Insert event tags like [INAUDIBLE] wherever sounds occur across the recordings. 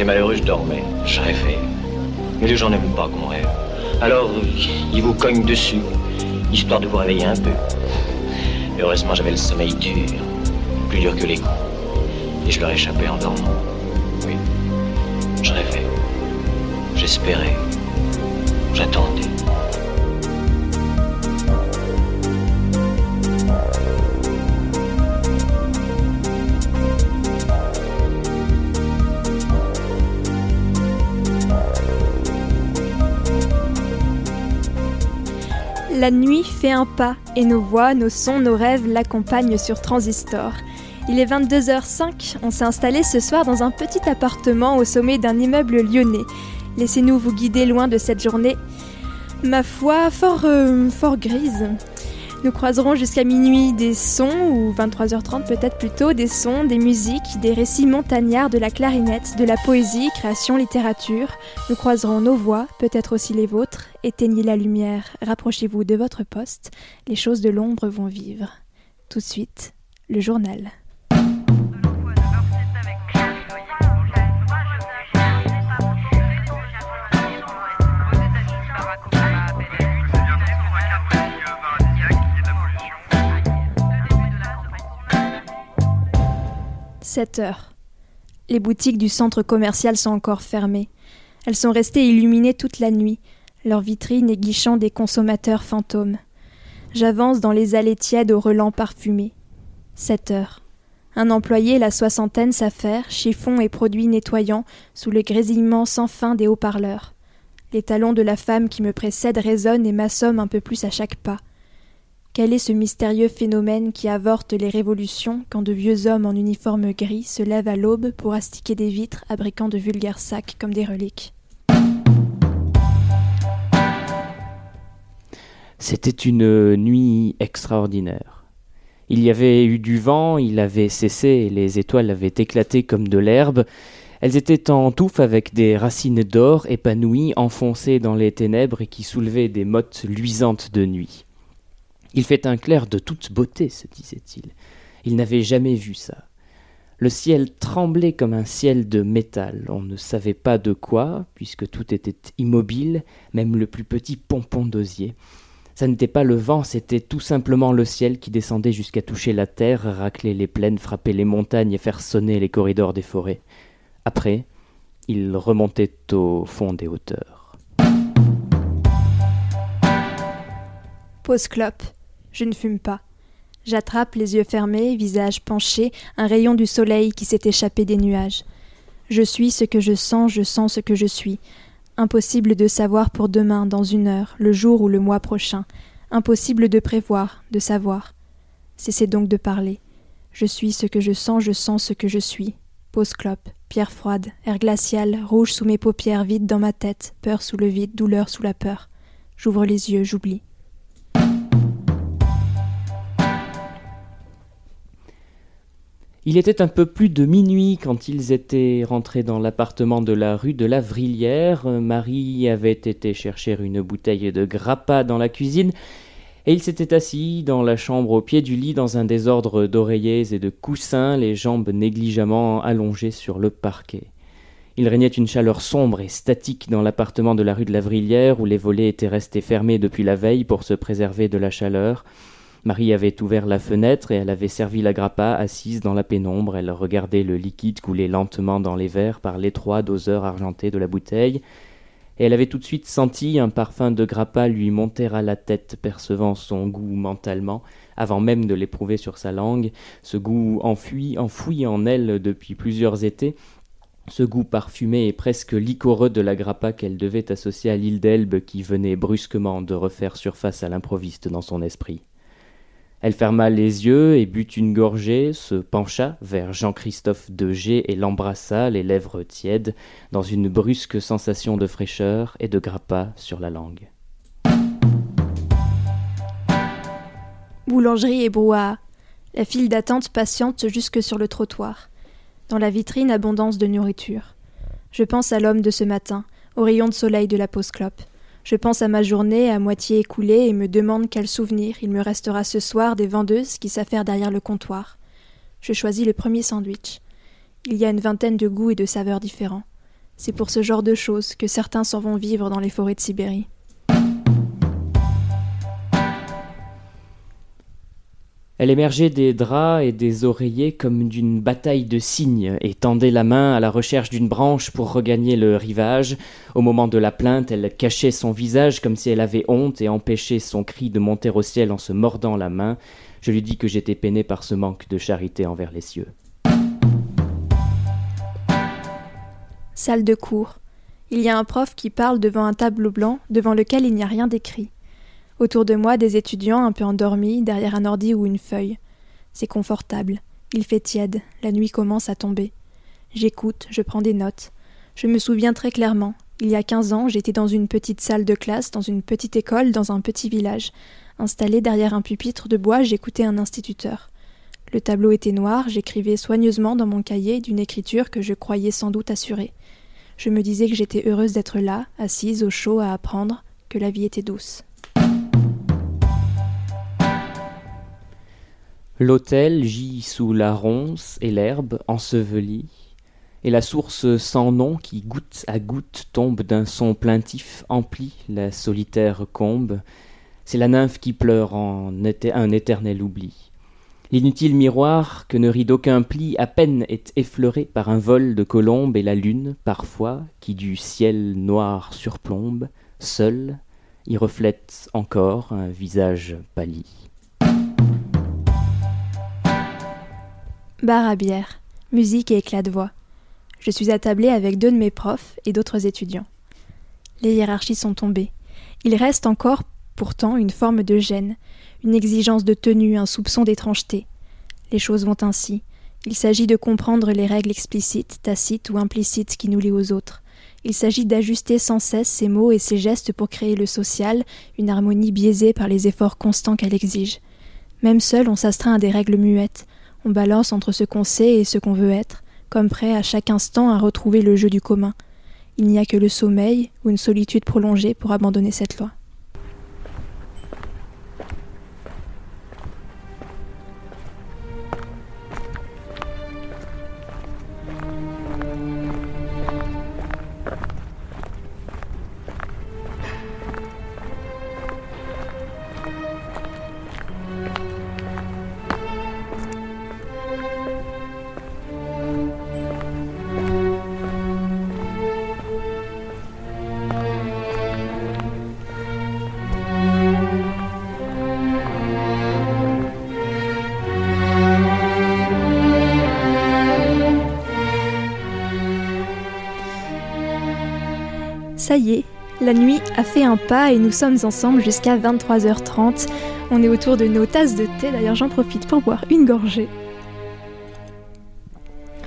j'étais malheureux, je dormais, je rêvais. Mais les gens n'aiment pas qu'on rêve. Alors, ils vous cognent dessus, histoire de vous réveiller un peu. heureusement, j'avais le sommeil dur, plus dur que les coups. Et je leur échappais en dormant. Oui, je rêvais, j'espérais, j'attendais. La nuit fait un pas et nos voix, nos sons, nos rêves l'accompagnent sur Transistor. Il est 22h05, on s'est installé ce soir dans un petit appartement au sommet d'un immeuble lyonnais. Laissez-nous vous guider loin de cette journée, ma foi, fort, euh, fort grise. Nous croiserons jusqu'à minuit des sons, ou 23h30 peut-être plutôt, des sons, des musiques, des récits montagnards, de la clarinette, de la poésie, création, littérature. Nous croiserons nos voix, peut-être aussi les vôtres. Éteignez la lumière, rapprochez-vous de votre poste, les choses de l'ombre vont vivre. Tout de suite, le journal. 7 heures. Les boutiques du centre commercial sont encore fermées. Elles sont restées illuminées toute la nuit, leurs vitrines aiguichant des consommateurs fantômes. J'avance dans les allées tièdes aux relents parfumés. 7 heures. Un employé, la soixantaine, s'affaire, chiffon et produits nettoyants, sous le grésillement sans fin des haut-parleurs. Les talons de la femme qui me précède résonnent et m'assomment un peu plus à chaque pas. Quel est ce mystérieux phénomène qui avorte les révolutions quand de vieux hommes en uniforme gris se lèvent à l'aube pour astiquer des vitres, abriquant de vulgaires sacs comme des reliques? C'était une nuit extraordinaire. Il y avait eu du vent, il avait cessé, les étoiles avaient éclaté comme de l'herbe. Elles étaient en touffe avec des racines d'or épanouies, enfoncées dans les ténèbres et qui soulevaient des mottes luisantes de nuit. Il fait un clair de toute beauté, se disait-il. Il n'avait jamais vu ça. Le ciel tremblait comme un ciel de métal. On ne savait pas de quoi, puisque tout était immobile, même le plus petit pompon d'osier. Ça n'était pas le vent, c'était tout simplement le ciel qui descendait jusqu'à toucher la terre, racler les plaines, frapper les montagnes et faire sonner les corridors des forêts. Après, il remontait au fond des hauteurs. Pause clope. Je ne fume pas. J'attrape, les yeux fermés, visage penché, un rayon du soleil qui s'est échappé des nuages. Je suis ce que je sens, je sens ce que je suis. Impossible de savoir pour demain, dans une heure, le jour ou le mois prochain. Impossible de prévoir, de savoir. Cessez donc de parler. Je suis ce que je sens, je sens ce que je suis. Pause clope, pierre froide, air glacial, rouge sous mes paupières, vide dans ma tête, peur sous le vide, douleur sous la peur. J'ouvre les yeux, j'oublie. Il était un peu plus de minuit quand ils étaient rentrés dans l'appartement de la rue de la Vrillière. Marie avait été chercher une bouteille de grappa dans la cuisine et il s'était assis dans la chambre au pied du lit dans un désordre d'oreillers et de coussins, les jambes négligemment allongées sur le parquet. Il régnait une chaleur sombre et statique dans l'appartement de la rue de la Vrillière où les volets étaient restés fermés depuis la veille pour se préserver de la chaleur. Marie avait ouvert la fenêtre et elle avait servi la grappa assise dans la pénombre. Elle regardait le liquide couler lentement dans les verres par l'étroit doseur argenté de la bouteille. Et elle avait tout de suite senti un parfum de grappa lui monter à la tête, percevant son goût mentalement, avant même de l'éprouver sur sa langue, ce goût enfui, enfoui en elle depuis plusieurs étés, ce goût parfumé et presque liquoreux de la grappa qu'elle devait associer à l'île d'Elbe qui venait brusquement de refaire surface à l'improviste dans son esprit. Elle ferma les yeux et but une gorgée, se pencha vers Jean-Christophe de G et l'embrassa, les lèvres tièdes, dans une brusque sensation de fraîcheur et de grappa sur la langue. Boulangerie et brouhaha. La file d'attente patiente jusque sur le trottoir. Dans la vitrine, abondance de nourriture. Je pense à l'homme de ce matin, au rayon de soleil de la pause clope. Je pense à ma journée à moitié écoulée et me demande quel souvenir il me restera ce soir des vendeuses qui s'affairent derrière le comptoir. Je choisis le premier sandwich. Il y a une vingtaine de goûts et de saveurs différents. C'est pour ce genre de choses que certains s'en vont vivre dans les forêts de Sibérie. Elle émergeait des draps et des oreillers comme d'une bataille de cygnes et tendait la main à la recherche d'une branche pour regagner le rivage. Au moment de la plainte, elle cachait son visage comme si elle avait honte et empêchait son cri de monter au ciel en se mordant la main. Je lui dis que j'étais peiné par ce manque de charité envers les cieux. Salle de cours. Il y a un prof qui parle devant un tableau blanc devant lequel il n'y a rien d'écrit. Autour de moi, des étudiants un peu endormis, derrière un ordi ou une feuille. C'est confortable. Il fait tiède. La nuit commence à tomber. J'écoute, je prends des notes. Je me souviens très clairement. Il y a quinze ans, j'étais dans une petite salle de classe, dans une petite école, dans un petit village. Installé derrière un pupitre de bois, j'écoutais un instituteur. Le tableau était noir, j'écrivais soigneusement dans mon cahier d'une écriture que je croyais sans doute assurée. Je me disais que j'étais heureuse d'être là, assise au chaud à apprendre, que la vie était douce. L'autel gît sous la ronce et l'herbe ensevelie, et la source sans nom qui goutte à goutte tombe d'un son plaintif emplit la solitaire combe. C'est la nymphe qui pleure en un éternel oubli. L'inutile miroir que ne rit d'aucun pli à peine est effleuré par un vol de colombes et la lune, parfois, qui du ciel noir surplombe, seule, y reflète encore un visage pâli. Bar à bière, musique et éclat de voix. Je suis attablé avec deux de mes profs et d'autres étudiants. Les hiérarchies sont tombées. Il reste encore, pourtant, une forme de gêne, une exigence de tenue, un soupçon d'étrangeté. Les choses vont ainsi. Il s'agit de comprendre les règles explicites, tacites ou implicites qui nous lient aux autres. Il s'agit d'ajuster sans cesse ses mots et ses gestes pour créer le social, une harmonie biaisée par les efforts constants qu'elle exige. Même seul, on s'astreint à des règles muettes, on balance entre ce qu'on sait et ce qu'on veut être, comme prêt à chaque instant à retrouver le jeu du commun. Il n'y a que le sommeil ou une solitude prolongée pour abandonner cette loi. Ça y est, la nuit a fait un pas et nous sommes ensemble jusqu'à 23h30. On est autour de nos tasses de thé, d'ailleurs j'en profite pour boire une gorgée.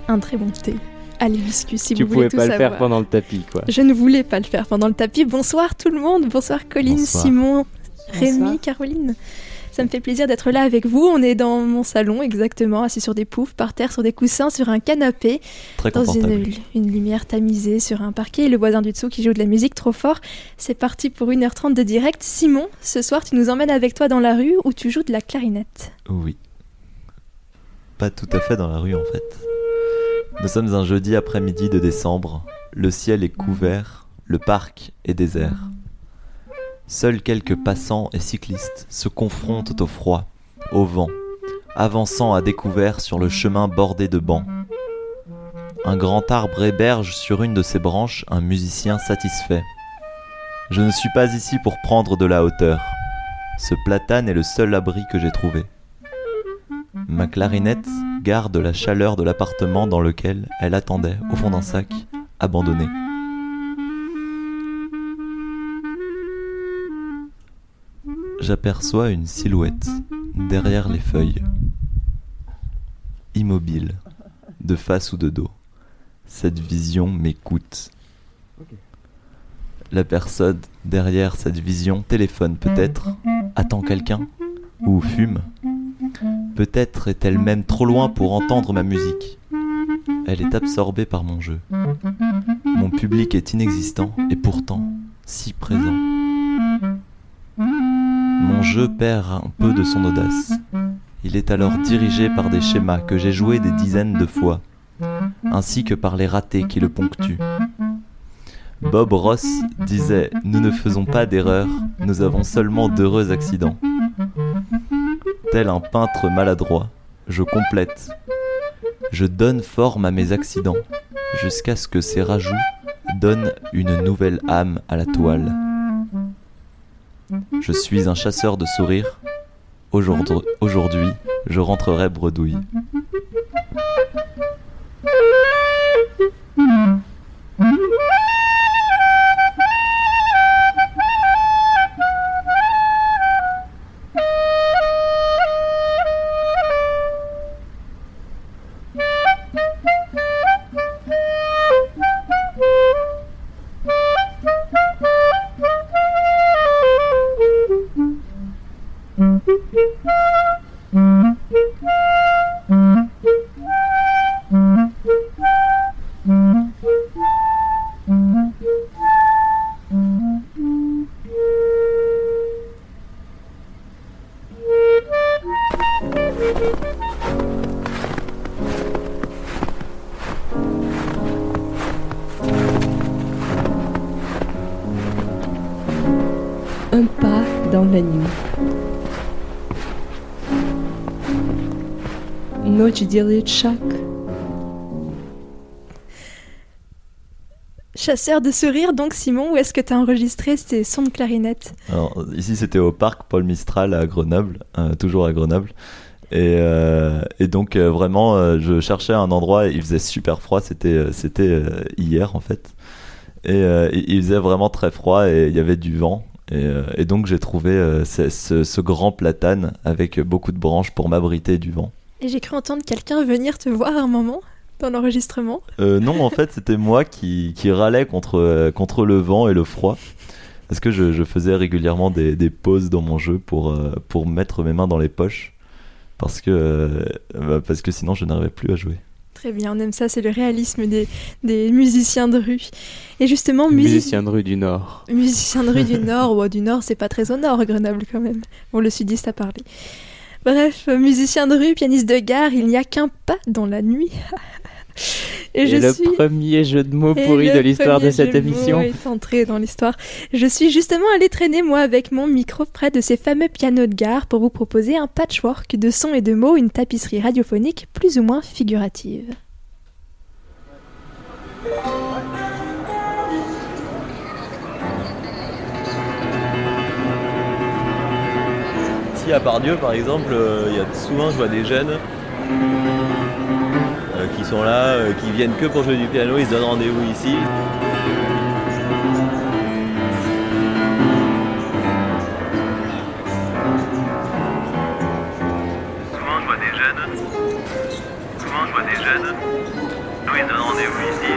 Un très bon thé à l'hibiscus si tu vous voulez tout pouvais pas le savoir. faire pendant le tapis, quoi. Je ne voulais pas le faire pendant le tapis. Bonsoir tout le monde, bonsoir Colline, Bonsoir. Simon, Rémi, Caroline. Ça me fait plaisir d'être là avec vous. On est dans mon salon exactement, assis sur des poufs, par terre, sur des coussins, sur un canapé, Très dans une lumière tamisée sur un parquet et le voisin du dessous qui joue de la musique trop fort. C'est parti pour 1h30 de direct. Simon, ce soir tu nous emmènes avec toi dans la rue où tu joues de la clarinette? Oui. Pas tout à fait dans la rue en fait. Nous sommes un jeudi après-midi de décembre. Le ciel est couvert, le parc est désert. Seuls quelques passants et cyclistes se confrontent au froid, au vent, avançant à découvert sur le chemin bordé de bancs. Un grand arbre héberge sur une de ses branches un musicien satisfait. Je ne suis pas ici pour prendre de la hauteur. Ce platane est le seul abri que j'ai trouvé. Ma clarinette garde la chaleur de l'appartement dans lequel elle attendait, au fond d'un sac, abandonné. J'aperçois une silhouette derrière les feuilles. Immobile, de face ou de dos. Cette vision m'écoute. La personne derrière cette vision téléphone peut-être, attend quelqu'un, ou fume. Peut-être est-elle même trop loin pour entendre ma musique. Elle est absorbée par mon jeu. Mon public est inexistant et pourtant si présent. Mon jeu perd un peu de son audace. Il est alors dirigé par des schémas que j'ai joués des dizaines de fois, ainsi que par les ratés qui le ponctuent. Bob Ross disait Nous ne faisons pas d'erreurs, nous avons seulement d'heureux accidents. Tel un peintre maladroit, je complète. Je donne forme à mes accidents, jusqu'à ce que ces rajouts donnent une nouvelle âme à la toile. Je suis un chasseur de sourires. Aujourd'hui, je rentrerai bredouille. Chasseur de sourires, donc Simon, où est-ce que tu as enregistré ces sons de clarinette? Ici, c'était au parc Paul Mistral à Grenoble, euh, toujours à Grenoble. Et, euh, donc, euh, vraiment, je cherchais un endroit, il faisait super froid, c'était hier en fait. Et il faisait vraiment très froid et il y avait du vent. Et, donc, j'ai trouvé ce, grand platane avec beaucoup de branches pour m'abriter du vent. Et j'ai cru entendre quelqu'un venir te voir un moment dans l'enregistrement. Euh, non, en fait, c'était moi qui, qui râlais contre, euh, contre le vent et le froid. Parce que je, je faisais régulièrement des, des pauses dans mon jeu pour, euh, pour mettre mes mains dans les poches. Parce que, euh, bah, parce que sinon, je n'arrivais plus à jouer. Très bien, on aime ça, c'est le réalisme des, des musiciens de rue. Et justement, musi- Musicien de rue du Nord. musicien de rue du [LAUGHS] Nord, ou du Nord, c'est pas très au Nord, Grenoble quand même. Bon, le sudiste a parlé. Bref, musicien de rue, pianiste de gare, il n'y a qu'un pas dans la nuit. [LAUGHS] Et, Et, je le suis... premier jeu de mots pourri de l'histoire de cette jeu émission. est entré dans l'histoire. Je suis justement allée traîner, moi, avec mon micro près de ces fameux pianos de gare pour vous proposer un patchwork de sons et de mots, une tapisserie radiophonique plus ou moins figurative. Ici à Pardieu par exemple, euh, il y a souvent je vois des jeunes euh, qui sont là, euh, qui viennent que pour jouer du piano, ils se donnent rendez-vous ici. Souvent je vois des jeunes, souvent je vois des jeunes, ils donnent rendez-vous ici,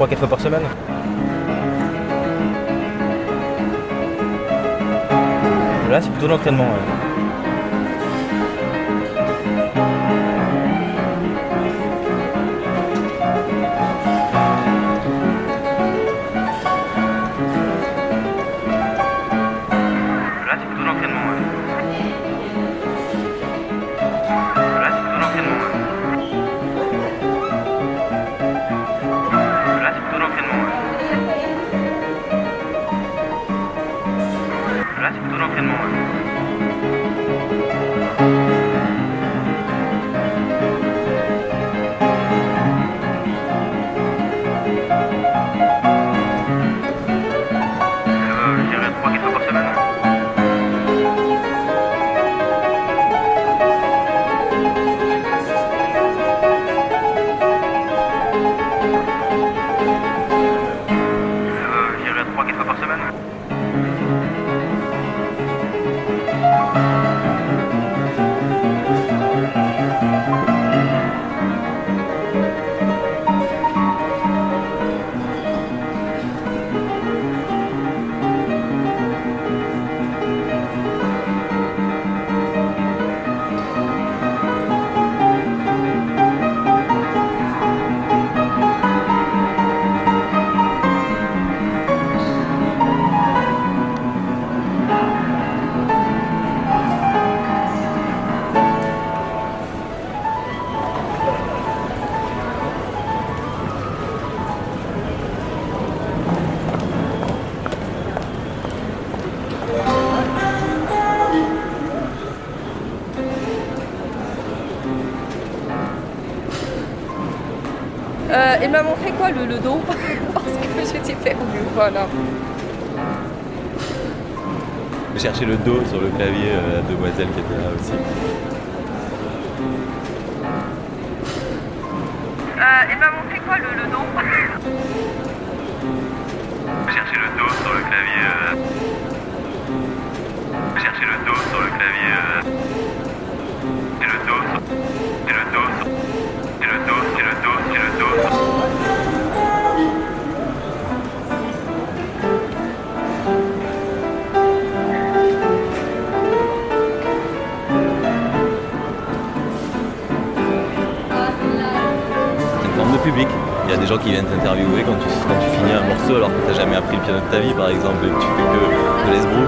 3-4 fois par semaine. Là, c'est plutôt l'entraînement. ouais. Le, le dos [LAUGHS] Parce que j'étais perdue, voilà. J'ai cherché le dos sur le clavier, euh, la demoiselle qui était là aussi. Euh, il m'a montré quoi le, le dos? Cherchez le dos sur le clavier. euh. Cherchez le dos sur le clavier. Il y a des gens qui viennent t'interviewer quand tu, finis un morceau alors que t'as jamais appris le piano de ta vie par exemple et que tu fais que de l'esbrouf.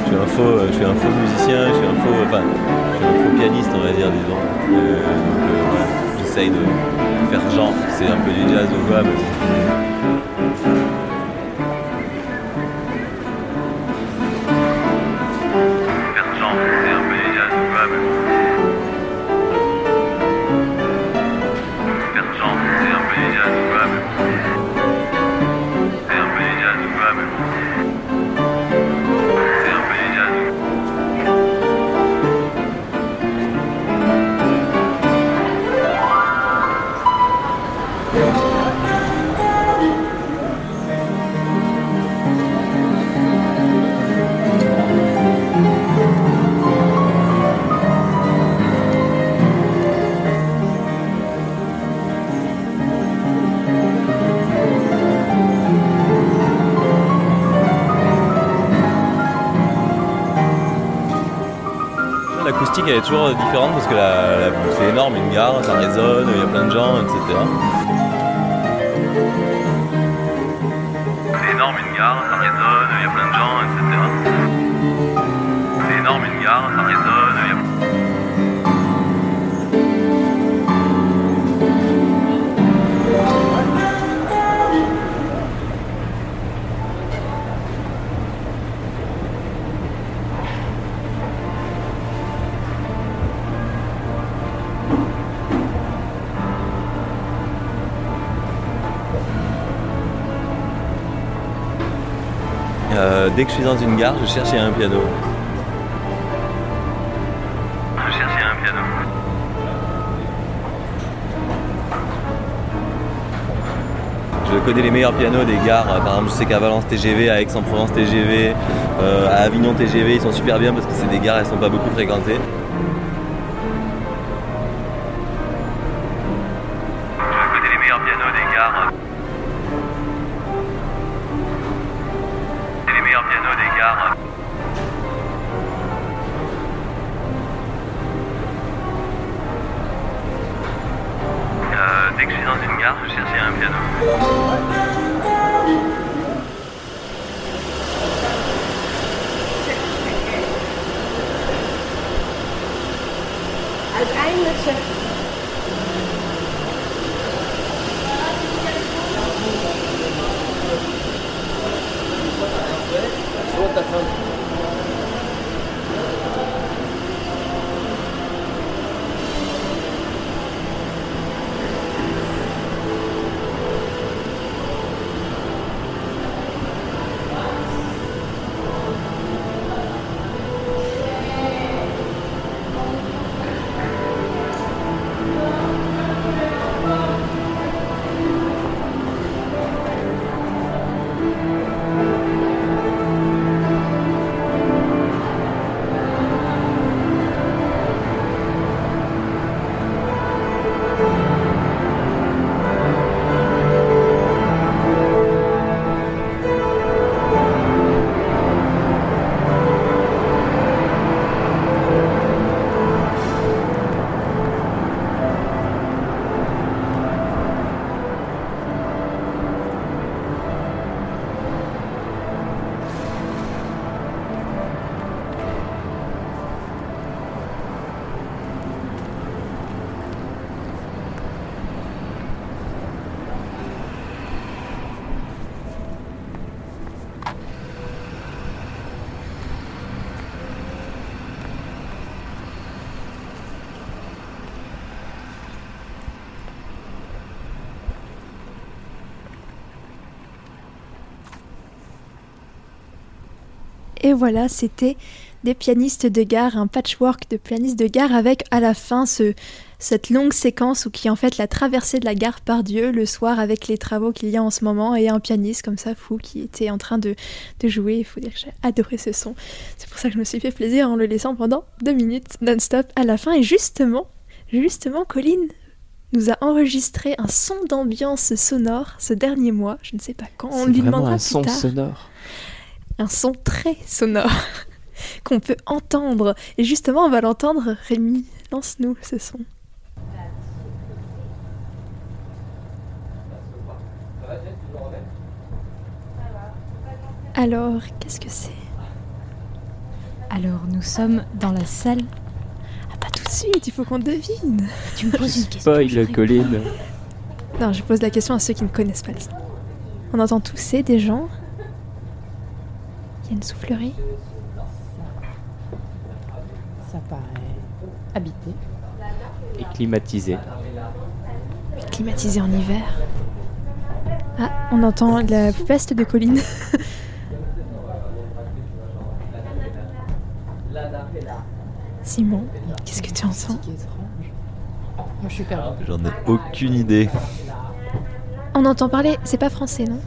Je suis un faux, euh, je suis un faux musicien, je suis un faux, enfin, je suis un faux pianiste on va dire disons. Euh, euh, j'essaye de faire genre, c'est un peu du jazz ou quoi, elle est toujours différente parce que la- la- c'est énorme, une gare, ça résonne, il y a plein de gens, etc. dès que je suis dans une gare, je cherche un piano. Je un piano. Je connais les meilleurs pianos des gares. Par exemple, je sais qu'à Valence TGV, à Aix-en-Provence TGV, euh, à Avignon TGV, ils sont super bien parce que c'est des gares, elles sont pas beaucoup fréquentées. Voilà, c'était des pianistes de gare, un patchwork de pianistes de gare avec à la fin ce, cette longue séquence où qui est en fait la traversée de la gare par Dieu le soir avec les travaux qu'il y a en ce moment et un pianiste comme ça fou qui était en train de, de jouer. Il faut dire que j'ai adoré ce son. C'est pour ça que je me suis fait plaisir en le laissant pendant deux minutes non-stop à la fin. Et justement, justement, Colline nous a enregistré un son d'ambiance sonore ce dernier mois. Je ne sais pas quand. On lui demandera un plus son tard sonore. Un son très sonore [LAUGHS] qu'on peut entendre. Et justement, on va l'entendre. Rémi, lance-nous ce son. Alors, qu'est-ce que c'est? Alors, nous sommes dans la salle. Ah, pas tout de suite, il faut qu'on devine. Tu me poses une question. je Spoil. Colline. Non, je pose la question à ceux qui ne connaissent pas le son. On entend tousser des gens. Une soufflerie. Ça paraît habité. Et climatisé. climatisé en hiver. Ah, on entend la veste de Colline. [LAUGHS] Simon, qu'est-ce que tu entends. Moi, je suis perdue. J'en ai aucune idée. On entend parler, c'est pas français, non?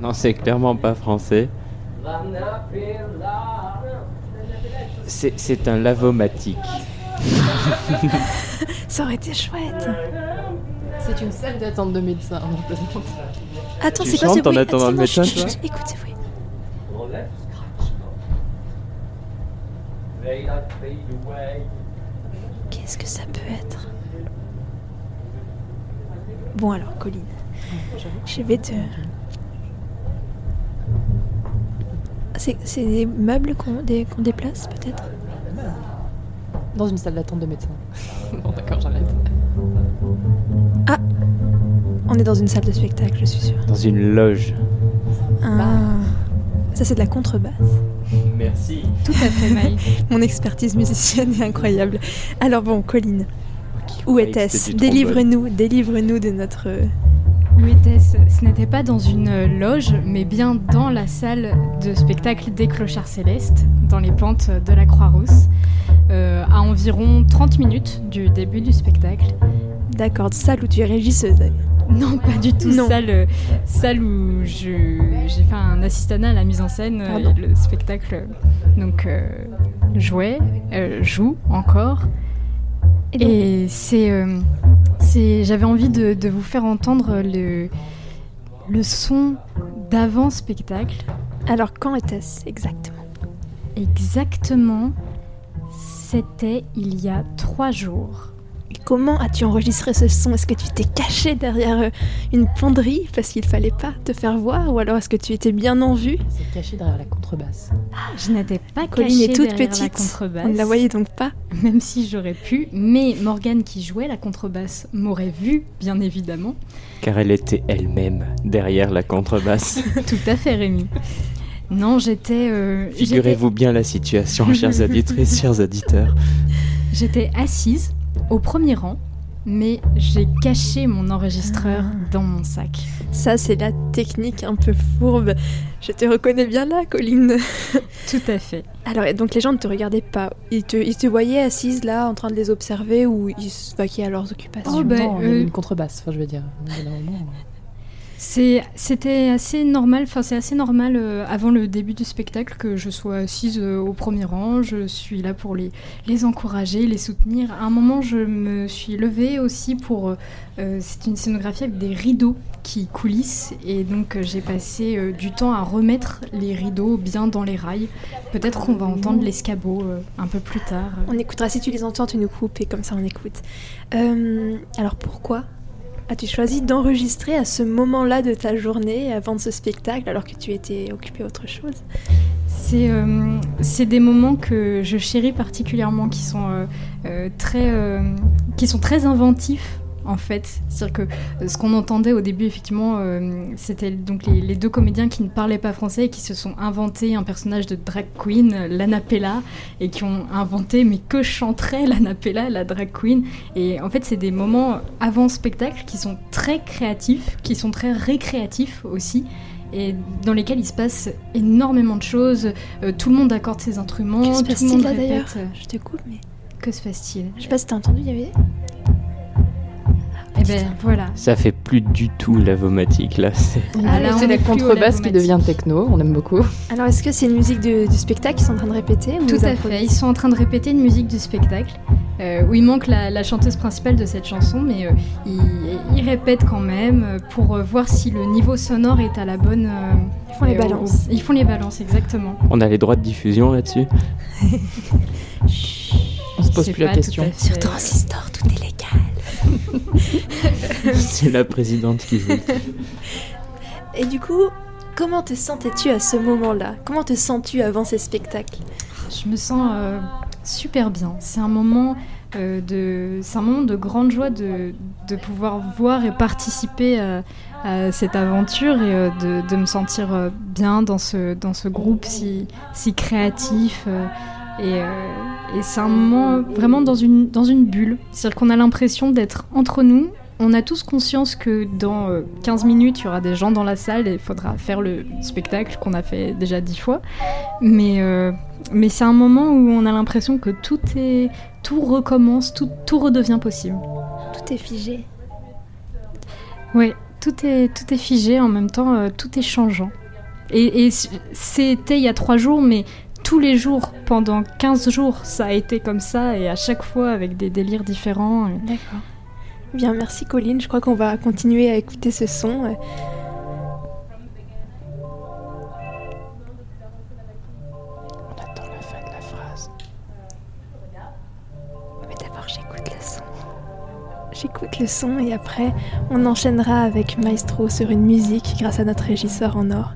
Non, c'est clairement pas français. C'est un lavomatique. [LAUGHS] Ça aurait été chouette. C'est une salle d'attente de médecin. Attends, c'est quoi ce chantes en bruit attendant le médecin, chut, chut, Écoute ce bruit. Qu'est-ce que ça peut être Bon alors, Colline, je vais te... C'est des meubles qu'on dé- qu'on déplace peut-être? Dans une salle d'attente de médecin. [LAUGHS] bon, d'accord, j'arrête. Ah On est dans une salle de spectacle, je suis sûre. Dans une loge. Ah. Ça c'est de la contrebasse. Merci. Tout à fait, Maï. [LAUGHS] Mon expertise musicienne est incroyable. Alors bon, Colline, où c'était du trombone. Délivre-nous, délivre-nous de notre... Ce n'était pas dans une loge, mais bien dans la salle de spectacle des Clochards Célestes, dans les pentes de la Croix-Rousse, euh, à environ 30 minutes du début du spectacle. D'accord, salle où tu es régisseuse. Non, pas du tout. Non. Salle, euh, salle où je- j'ai fait un assistanat à la mise en scène euh, Pardon. et le spectacle euh, donc euh, jouait, euh, joue encore. Et euh, c'est, j'avais envie de, de vous faire entendre le, le son d'avant spectacle. Alors quand était-ce exactement? Exactement, c'était il y a trois jours. Comment as-tu enregistré ce son? Est-ce que tu t'es caché derrière euh, une penderie parce qu'il fallait pas te faire voir? Ou alors est-ce que tu étais bien en vue? C'est caché derrière la contrebasse. Je n'étais pas Colline cachée est toute derrière la petite, contrebasse. on ne la voyait donc pas. [LAUGHS] même si j'aurais pu, mais Morgane qui jouait la contrebasse m'aurait vu, bien évidemment. Car elle était elle-même derrière la contrebasse. [LAUGHS] Tout à fait, Rémi. Non, j'étais. euh, j'étais- Figurez-vous bien la situation, chers [LAUGHS] auditrices, chers auditeurs. J'étais assise au premier rang, mais j'ai caché mon enregistreur Ah. dans mon sac. Ça, c'est la technique un peu fourbe. Je te reconnais bien là, Colline. [LAUGHS] Tout à fait. Alors, et donc les gens ne te regardaient pas. Ils te, ils te voyaient assise là, en train de les observer ou ils se vaquaient à leurs occupations? Oh, bah, Non, il y avait euh, une contrebasse, enfin je veux dire. C'était assez normal, enfin c'est assez normal euh, avant le début du spectacle que je sois assise euh, au premier rang. Je suis là pour les, encourager, les soutenir. À un moment, je me suis levée aussi pour. euh, c'est une scénographie avec des rideaux qui coulissent et donc j'ai passé du temps à remettre les rideaux bien dans les rails. Peut-être qu'on va entendre l'escabeau un peu plus tard. On écoutera si tu les entends, tu nous coupes et comme ça on écoute. Alors pourquoi as-tu choisi d'enregistrer à ce moment-là de ta journée, avant ce spectacle, alors que tu étais occupé à autre chose? C'est euh, c'est des moments que je chéris particulièrement, qui sont, euh, euh, très, qui sont très inventifs. En fait, c'est-à-dire que euh, ce qu'on entendait au début, effectivement, euh, c'était donc les, les deux comédiens qui ne parlaient pas français et qui se sont inventés un personnage de drag queen, euh, Lana Pella, et qui ont inventé mais que chanterait [LAUGHS] Lana Pella, la drag queen? Et en fait, c'est des moments avant spectacle qui sont très créatifs, qui sont très récréatifs aussi et dans lesquels il se passe énormément de choses. Euh, tout le monde accorde ses instruments. Que se passe-t-il là d'ailleurs? Je te coupe, mais Que se passe-t-il? Je sais pas si t'as entendu, il y avait. Eh ben voilà. Ça fait plus du tout l'avomatique là. c'est- Ah, là, on c'est est la contrebasse qui devient techno, on aime beaucoup. Alors est-ce que c'est une musique de- du spectacle qu'ils sont en train de répéter ou Tout à fait. Ils sont en train de répéter une musique du spectacle euh, où il manque la, la chanteuse principale de cette chanson, mais euh, ils, répètent quand même euh, pour euh, voir si le niveau sonore est à la bonne. euh, Ils font les euh, balances. Ils font les balances, exactement. On a les droits de diffusion là-dessus [LAUGHS] [LAUGHS] On se pose plus la question. Sur Transistor, tout est légal. [LAUGHS] C'est la présidente qui dit. Et du coup, comment te sentais-tu à ce moment-là? Comment te sens-tu avant ces spectacles? Je me sens euh, super bien. C'est un moment euh, de, c'est un moment de grande joie de, de pouvoir voir et participer à, à cette aventure et euh, de, de me sentir bien dans ce, dans ce groupe si, si créatif. et, et c'est un moment vraiment dans une, dans une bulle. C'est-à-dire qu'on a l'impression d'être entre nous. On a tous conscience que dans euh, 15 minutes, il y aura des gens dans la salle et il faudra faire le spectacle qu'on a fait déjà 10 fois. Mais, euh, mais c'est un moment où on a l'impression que tout, est, tout recommence, tout, tout redevient possible. Tout est figé. Oui, tout est, tout est figé, en même temps, euh, tout est changeant. Et, et c'était il y a trois jours, mais tous les jours, pendant 15 jours, ça a été comme ça, et à chaque fois avec des délires différents. D'accord. Bien, merci Colline, je crois qu'on va continuer à écouter ce son. J'écoute le son et après, on enchaînera avec Maestro sur une musique grâce à notre régisseur en or.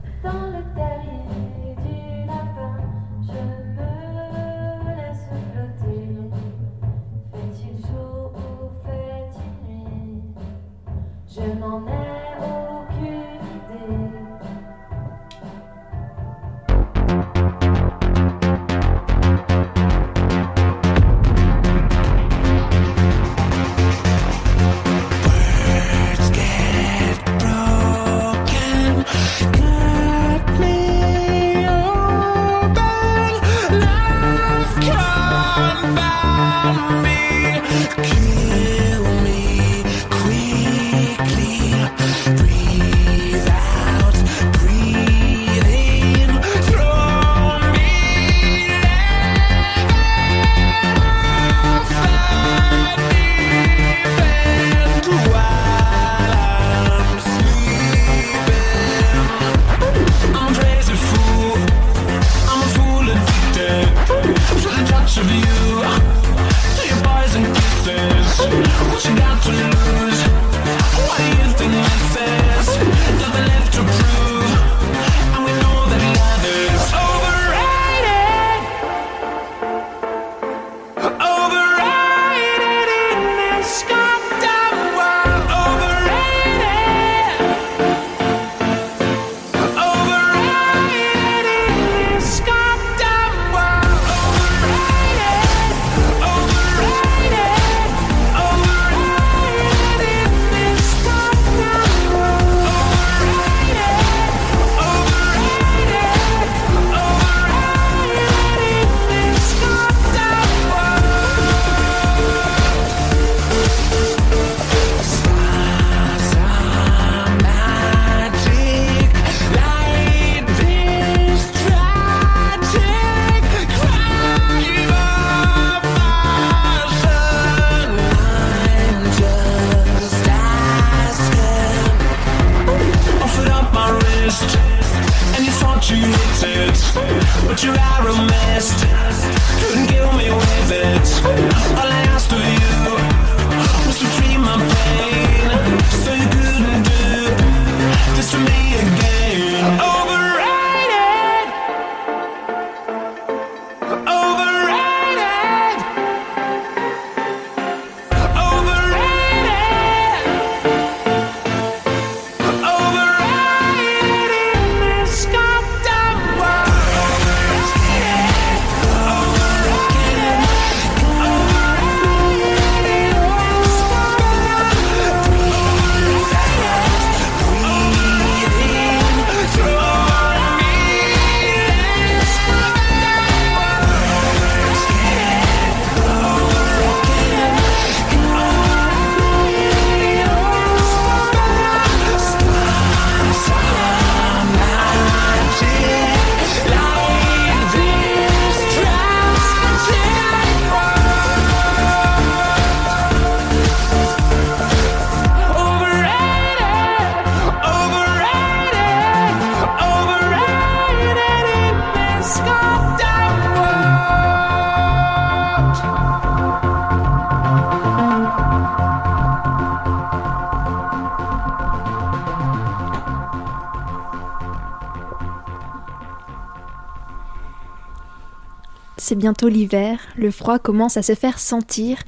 Bientôt l'hiver, le froid commence à se faire sentir,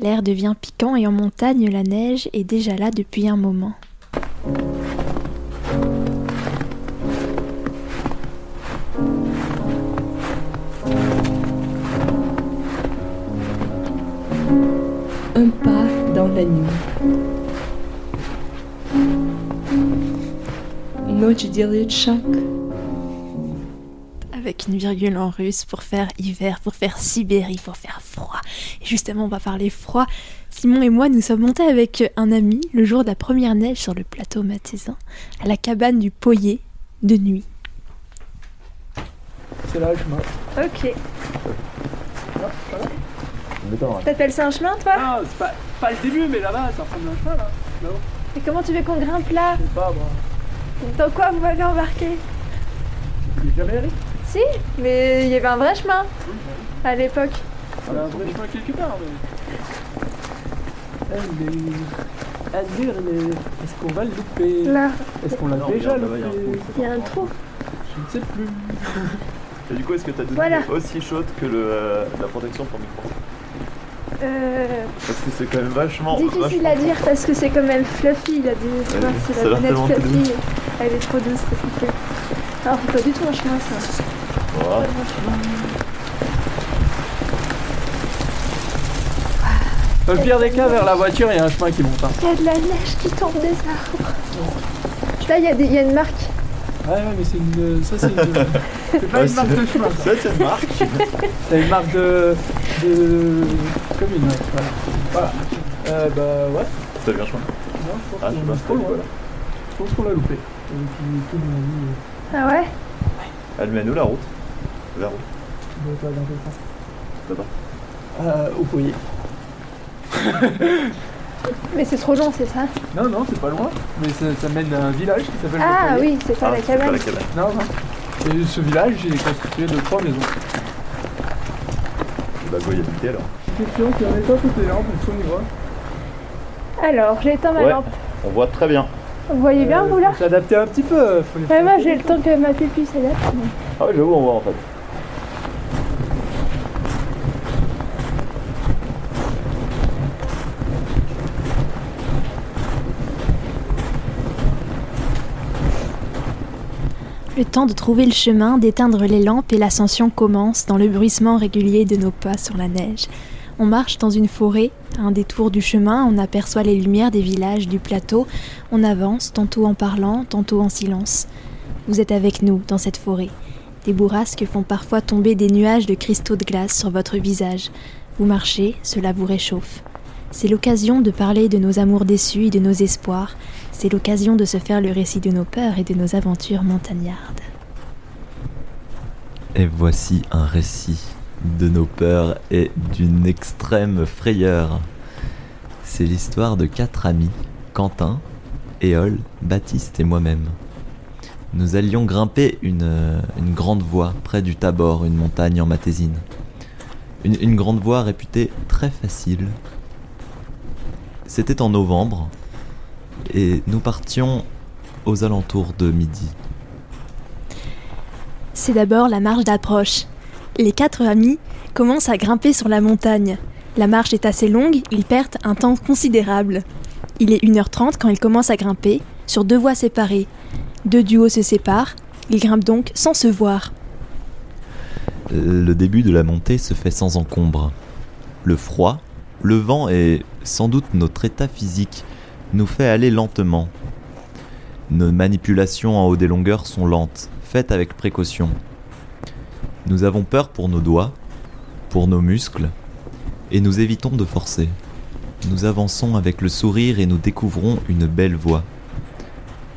l'air devient piquant et en montagne la neige est déjà là depuis un moment. Un pas dans la nuit. Une virgule en russe pour faire hiver, pour faire Sibérie, pour faire froid. Et justement, on va parler froid. Simon et moi, nous sommes montés avec un ami le jour de la première neige sur le plateau matésin, à la cabane du Poyer, de nuit. C'est là le chemin. Ok. T'appelles ça un chemin, toi Non, c'est pas, pas, le début, mais là-bas, ça ressemble à un chemin, là. là Et comment tu veux qu'on grimpe là Je sais pas, moi. Dans quoi vous m'avez embarqué Tu jamais allé Si, mais il y avait un vrai chemin à l'époque. Il y a un vrai chemin quelque part, mais. Les... Est-ce qu'on va le louper? Là. Est-ce qu'on l'a Non, déjà regarde, là-bas, il y a un loupé? trou. Il y a un trou. Je ne sais plus. Et du coup, est-ce que ta doudoune Voilà. est aussi chaude que le, euh, la protection pour micro? Euh, Parce que c'est quand même vachement. difficile à dire parce que c'est quand même fluffy. Il a des... tu vois, c'est la tellement fluffy. Elle est trop douce, c'est compliqué. Alors, c'est pas du tout un chemin, ça. Voilà. Dans le pire des cas, vers la voiture, il y a un chemin qui monte. hein. Il y a de la neige qui tombe des arbres. Là, il y, a des- il y a une marque. Ouais, ouais, mais c'est une. Ça, c'est une. C'est pas Ouais, une marque c'est- de chemin. Ça, c'est une marque. C'est une marque de. de. commune, ouais. Voilà. voilà. Euh, bah, ouais. T'as un chemin? Non, je pense Ah, je sais qu'on pas, est trop loin. voilà. Je pense qu'on l'a loupé. Et puis, tout le monde Ah ouais? Elle mène où la route? Vers où là dans quel sens Là-bas. Euh, au foyer. [LAUGHS] Mais c'est trop long, c'est ça? Non, non, c'est pas loin. Mais ça, ça mène à un village qui s'appelle. le Ah Foyer. oui, c'est pas Ah, la c'est pas cabane. la cabane. Non, non. Et ce village, il est constitué de trois maisons. Bah, go y habiter alors. Question, si on éteint toutes les lampes, est-ce qu'on y voit Alors, j'ai éteint ma Ouais. lampe. On voit très bien. Vous voyez bien, vous là? Faut s'adapter un petit peu. Faut les Ouais, moi j'ai le temps que ma pupille s'adapte. mais- Ah ouais, j'avoue, on voit en fait. Le temps de trouver le chemin, d'éteindre les lampes et l'ascension commence dans le bruissement régulier de nos pas sur la neige. On marche dans une forêt, à un détour du chemin, on aperçoit les lumières des villages du plateau, on avance, tantôt en parlant, tantôt en silence. Vous êtes avec nous dans cette forêt. Des bourrasques font parfois tomber des nuages de cristaux de glace sur votre visage. Vous marchez, cela vous réchauffe. C'est l'occasion de parler de nos amours déçus et de nos espoirs. C'est l'occasion de se faire le récit de nos peurs et de nos aventures montagnardes. Et voici un récit de nos peurs et d'une extrême frayeur. C'est l'histoire de quatre amis, Quentin, Éole, Baptiste et moi-même. Nous allions grimper une, grande voie près du Tabor, une montagne en Matésine. Une grande voie réputée très facile. C'était en novembre et nous partions aux alentours de midi. C'est d'abord la marche d'approche. Les quatre amis commencent à grimper sur la montagne. La marche est assez longue, ils perdent un temps considérable. Il est 1h30 quand ils commencent à grimper, sur deux voies séparées. Deux duos se séparent, ils grimpent donc sans se voir. Le début de la montée se fait sans encombre. Le froid, le vent et sans doute notre état physique nous fait aller lentement. Nos manipulations en haut des longueurs sont lentes, faites avec précaution. Nous avons peur pour nos doigts, pour nos muscles, et nous évitons de forcer. Nous avançons avec le sourire et nous découvrons une belle voie.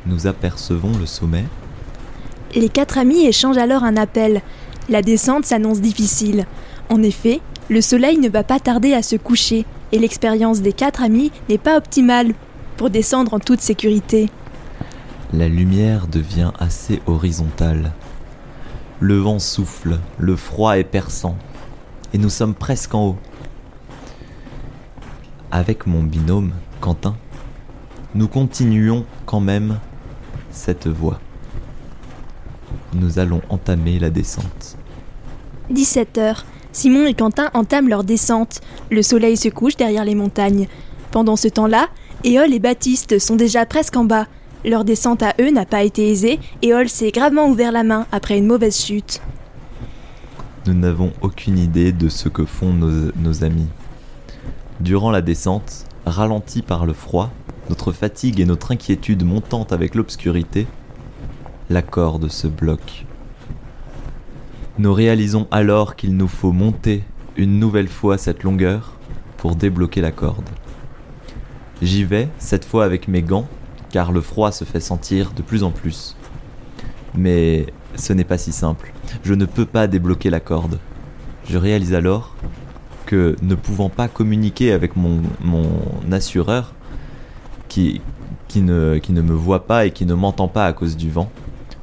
Nous apercevons le sommet. Les quatre amis échangent alors un appel. La descente s'annonce difficile. En effet, le soleil ne va pas tarder à se coucher, et l'expérience des quatre amis n'est pas optimale pour descendre en toute sécurité. La lumière devient assez horizontale. Le vent souffle, le froid est perçant, et nous sommes presque en haut. Avec mon binôme, Quentin, nous continuons quand même cette voie. Nous allons entamer la descente. 17h. Simon et Quentin entament leur descente. Le soleil se couche derrière les montagnes. Pendant ce temps-là, Éole et Baptiste sont déjà presque en bas. Leur descente à eux n'a pas été aisée, Éole s'est gravement ouvert la main après une mauvaise chute. Nous n'avons aucune idée de ce que font nos, nos amis. Durant la descente, ralentis par le froid, notre fatigue et notre inquiétude montant avec l'obscurité, la corde se bloque. Nous réalisons alors qu'il nous faut monter une nouvelle fois cette longueur pour débloquer la corde. J'y vais, cette fois avec mes gants, car le froid se fait sentir de plus en plus. Mais ce n'est pas si simple. Je ne peux pas débloquer la corde. Je réalise alors que ne pouvant pas communiquer avec mon, mon assureur, qui, qui, ne, qui ne me voit pas et qui ne m'entend pas à cause du vent,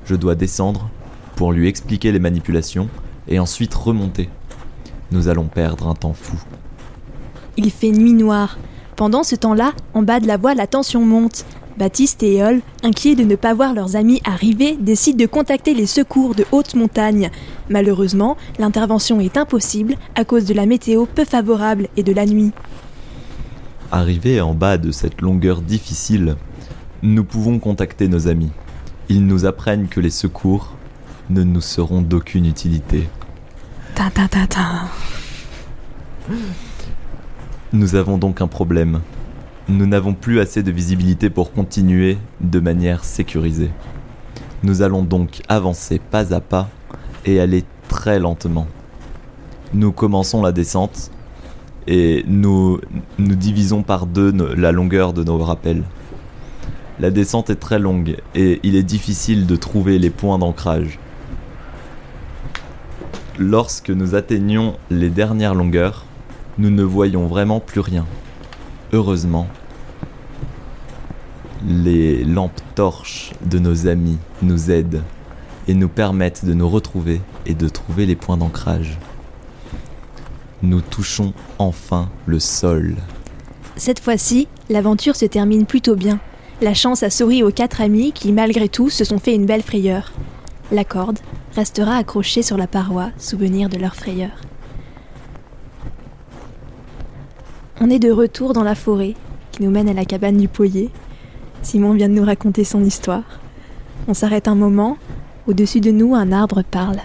je dois descendre pour lui expliquer les manipulations et ensuite remonter. Nous allons perdre un temps fou. Il fait nuit noire. Pendant ce temps-là, en bas de la voie, la tension monte. Baptiste et Eol, inquiets de ne pas voir leurs amis arriver, décident de contacter les secours de haute montagne. Malheureusement, l'intervention est impossible à cause de la météo peu favorable et de la nuit. Arrivés en bas de cette longueur difficile, nous pouvons contacter nos amis. Ils nous apprennent que les secours ne nous seront d'aucune utilité. Ta ta ta ta. Nous avons donc un problème. Nous n'avons plus assez de visibilité pour continuer de manière sécurisée. Nous allons donc avancer pas à pas et aller très lentement. Nous commençons la descente et nous, nous divisons par deux la longueur de nos rappels. La descente est très longue et il est difficile de trouver les points d'ancrage. Lorsque nous atteignons les dernières longueurs, nous ne voyons vraiment plus rien. Heureusement, les lampes torches de nos amis nous aident et nous permettent de nous retrouver et de trouver les points d'ancrage. Nous touchons enfin le sol. Cette fois-ci, l'aventure se termine plutôt bien. La chance a souri aux quatre amis qui, malgré tout, se sont fait une belle frayeur. La corde restera accrochée sur la paroi, souvenir de leur frayeur. On est de retour dans la forêt qui nous mène à la cabane du poyer. Simon vient de nous raconter son histoire. On s'arrête un moment. Au-dessus de nous, un arbre parle.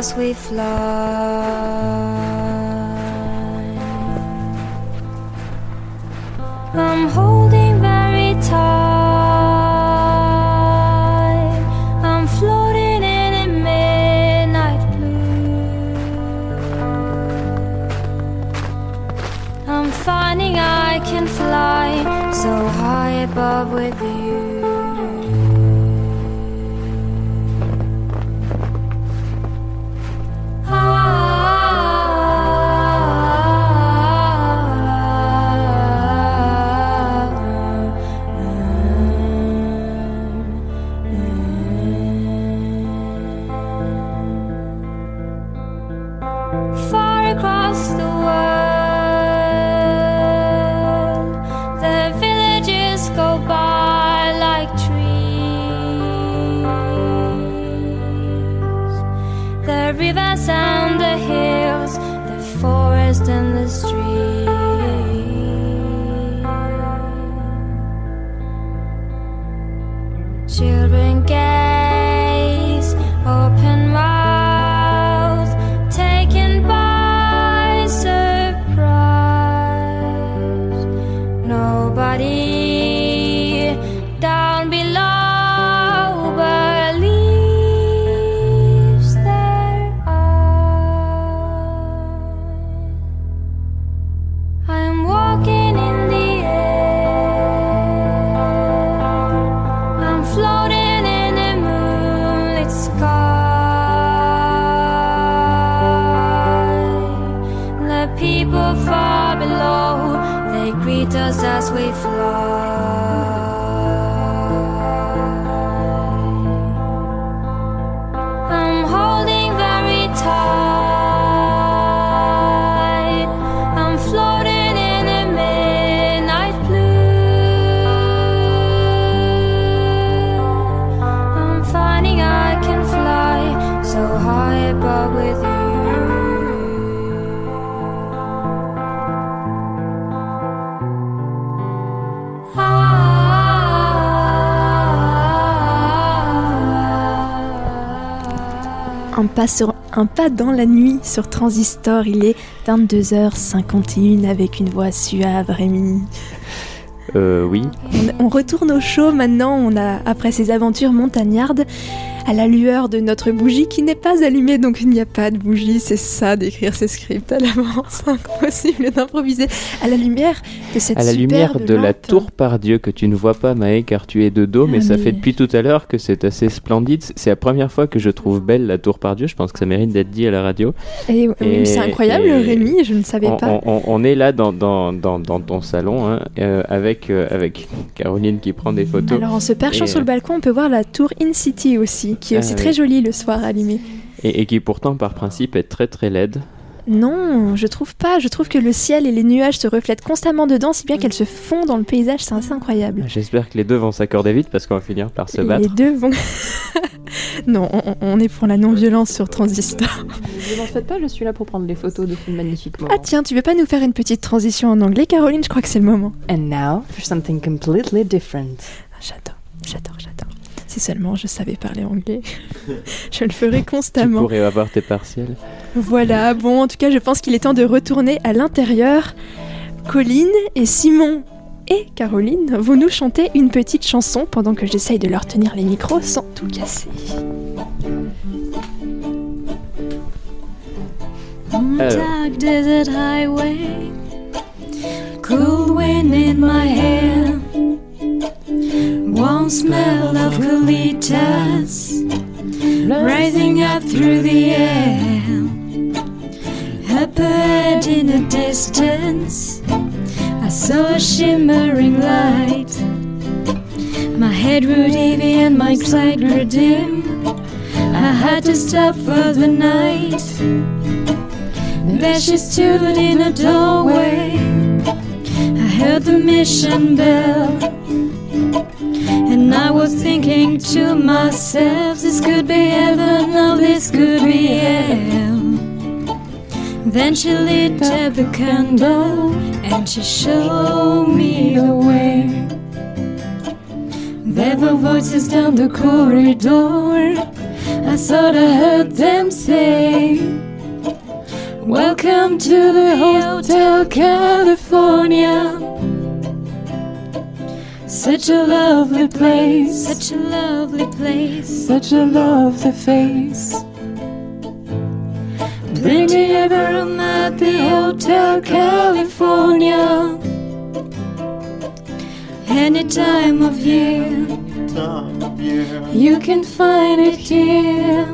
As we fly. Pas, sur, un pas dans la nuit sur Transistor. Il est 22h51 avec une voix suave, Rémi. Euh, oui. On, on retourne au show maintenant, on a, après ces aventures montagnardes, à la lueur de notre bougie qui n'est pas allumée, donc il n'y a pas de bougie, c'est ça d'écrire ces scripts à l'avance, [LAUGHS] impossible d'improviser, à la lumière de cette À la lumière de la tour par Dieu que tu ne vois pas, Maë, car tu es de dos, mais Ah, ça mais- fait depuis tout à l'heure que c'est assez splendide. C'est la première fois que je trouve belle la tour par Dieu. Je pense que ça mérite d'être dit à la radio. Et, c'est incroyable, et- Rémi, je ne savais on, pas. on- est là dans, dans, dans, dans ton salon hein, euh, avec, euh, avec Caroline qui prend des photos. Alors en se perchant sur le balcon, on peut voir la tour In City aussi, qui est Ah, aussi oui. très jolie le soir allumée. et, et qui pourtant par principe est très très laide. Non, je trouve pas. Je trouve que le ciel et les nuages se reflètent constamment dedans, si bien qu'elles se fondent dans le paysage. C'est assez incroyable. J'espère que les deux vont s'accorder vite parce qu'on va finir par se battre. Les deux vont. [LAUGHS] non, on, on est pour la non-violence sur Transistor. Ne vous en faites pas, je suis là pour prendre les photos de ce magnifique moment. Ah tiens, tu veux pas nous faire une petite transition en anglais, Caroline? Je crois que c'est le moment. And now for something completely different. J'adore, j'adore, j'adore. Si seulement je savais parler anglais, [LAUGHS] je le ferais Tu constamment. pourrais avoir tes partiels. Voilà, bon, en tout cas, je pense qu'il est temps de retourner à l'intérieur. Colline et Simon et Caroline vont nous chanter une petite chanson pendant que j'essaye de leur tenir les micros sans tout casser. Alors. Dark desert highway, cool wind in my hair, warm smell of colitas rising up through the air. Up ahead in the distance, I saw a shimmering light. My head grew dizzy and my sight grew dim. I had to stop for the night. There she stood in a doorway. Heard the mission bell. And I was thinking to myself, this could be heaven, or this could be hell. Then she lit up the candle and she showed me the way. There were voices down the corridor. I thought I heard them say, Welcome to the Hotel California. Such a lovely place, such a lovely place, such a lovely face. Plenty of room at the Hotel California. Any time of year, you can find it here.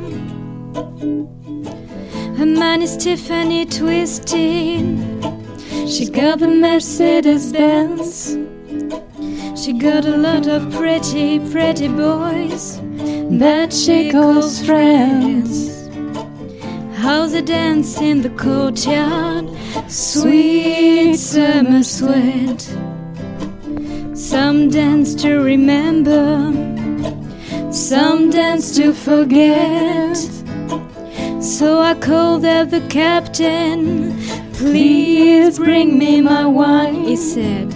Her man is Tiffany twisting. She got the Mercedes Benz. She got a lot of pretty, pretty boys that she calls friends. How they dance in the courtyard, sweet summer sweat. Some dance to remember, some dance to forget. So I called out the captain, please bring me my wine. He said,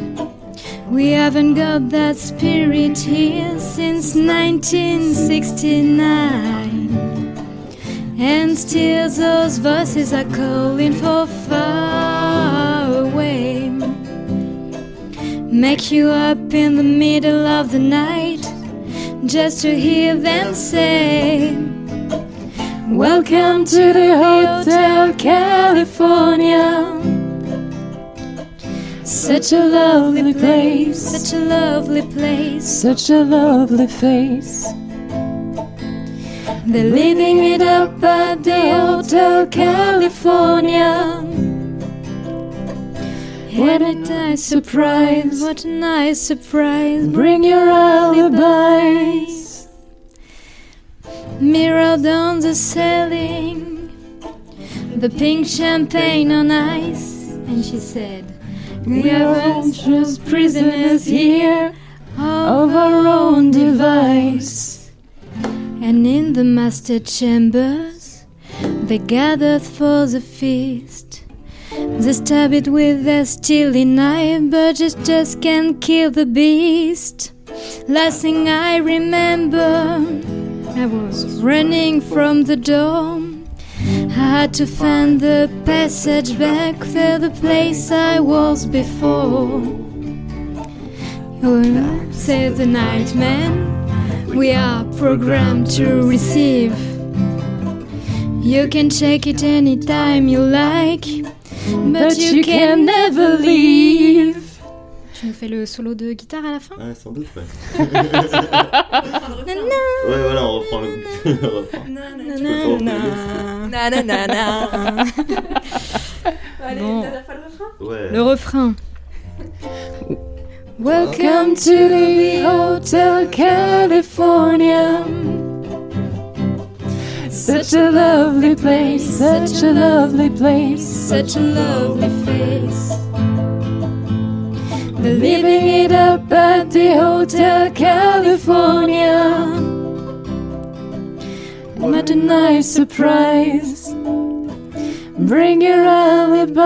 We haven't got that spirit here since 1969. And still those voices are calling for far away. Make you up in the middle of the night just to hear them say, Welcome to the Hotel California. Such a lovely place, such a lovely place, such a lovely face. They're living it up at the Hotel California. What a nice surprise, what a nice surprise. Bring your alibis. Mirrored on the ceiling, the pink champagne on ice. And she said, We are just prisoners here of our own device. And in the master chambers, they gathered for the feast. They stab it with their steely knife, but it just can't kill the beast. Last thing I remember, I was running from the door. I had to find the passage back to the place I was before. Oh, said the nightman, we are programmed to receive. You can check it anytime you like, but you can never leave. Tu nous fais le solo de guitare à la fin Ouais, sans doute, ouais. [LAUGHS] ouais, voilà, on reprend le, le refrain. Nanana. Allez, Bon. dernière fois le refrain Ouais. Le refrain. [LAUGHS] Welcome to the Hotel California. Such a lovely place, such a lovely place, such a lovely face. They're living it up at the Hotel California. What a nice surprise. Bring your alibis.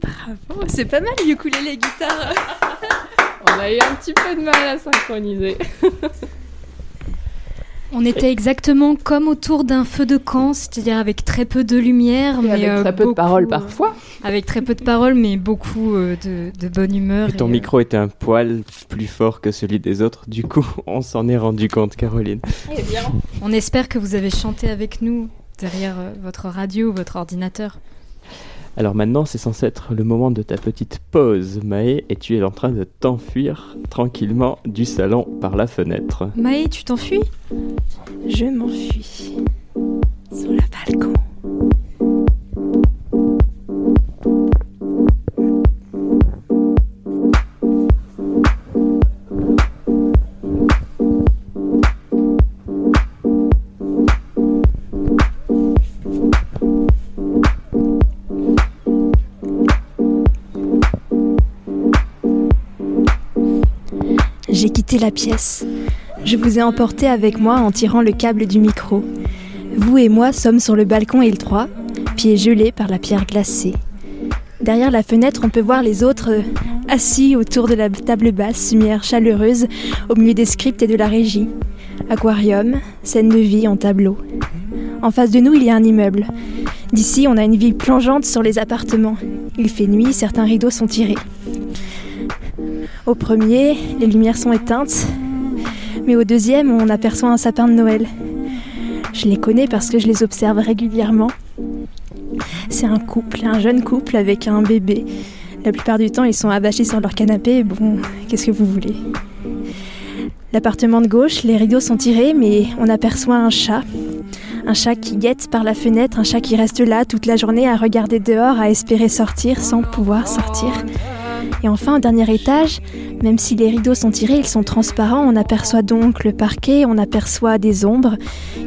Bravo, c'est pas mal le ukulélé guitare. On a eu un petit peu de mal à synchroniser. [LAUGHS] On était exactement comme autour d'un feu de camp, c'est-à-dire avec très peu de lumière, Et mais avec euh, très peu de paroles euh, parfois. Avec très peu de paroles, mais beaucoup euh, de, de bonne humeur. Et ton et, euh, micro était un poil plus fort que celui des autres, du coup, [LAUGHS] on s'en est rendu compte, Caroline. Eh bien, on espère que vous avez chanté avec nous derrière votre radio ou votre ordinateur. Alors maintenant, c'est censé être le moment de ta petite pause, Maë, et tu es en train de t'enfuir tranquillement du salon par la fenêtre. Maë, tu t'enfuis? Je m'enfuis sur le balcon. La pièce. Je vous ai emporté avec moi en tirant le câble du micro. Vous et moi sommes sur le balcon étroit, pieds gelés par la pierre glacée. Derrière la fenêtre, on peut voir les autres euh, assis autour de la table basse, lumière chaleureuse, au milieu des scripts et de la régie. Aquarium, scène de vie en tableau. En face de nous, il y a un immeuble. D'ici, on a une vue plongeante sur les appartements. Il fait nuit, certains rideaux sont tirés. Au premier, les lumières sont éteintes, mais au deuxième, on aperçoit un sapin de Noël. Je les connais parce que je les observe régulièrement. C'est un couple, un jeune couple avec un bébé. La plupart du temps, ils sont abachés sur leur canapé. Bon, qu'est-ce que vous voulez? L'appartement de gauche, les rideaux sont tirés, mais on aperçoit un chat. Un chat qui guette par la fenêtre, un chat qui reste là toute la journée à regarder dehors, à espérer sortir sans pouvoir sortir. Et enfin, au dernier étage, même si les rideaux sont tirés, ils sont transparents, on aperçoit donc le parquet, on aperçoit des ombres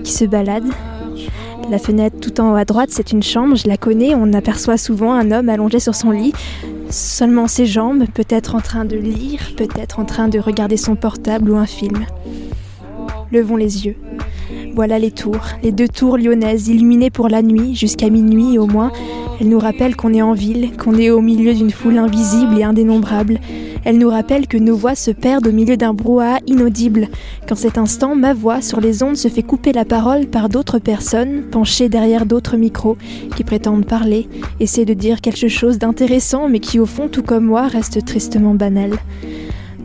qui se baladent. La fenêtre tout en haut à droite, c'est une chambre, je la connais, on aperçoit souvent un homme allongé sur son lit, seulement ses jambes, peut-être en train de lire, peut-être en train de regarder son portable ou un film. Levons les yeux. Voilà les tours, les deux tours lyonnaises illuminées pour la nuit, jusqu'à minuit au moins. Elles nous rappellent qu'on est en ville, qu'on est au milieu d'une foule invisible et indénombrable. Elles nous rappellent que nos voix se perdent au milieu d'un brouhaha inaudible, qu'en cet instant, ma voix sur les ondes se fait couper la parole par d'autres personnes, penchées derrière d'autres micros, qui prétendent parler, essaient de dire quelque chose d'intéressant, mais qui au fond, tout comme moi, reste tristement banal.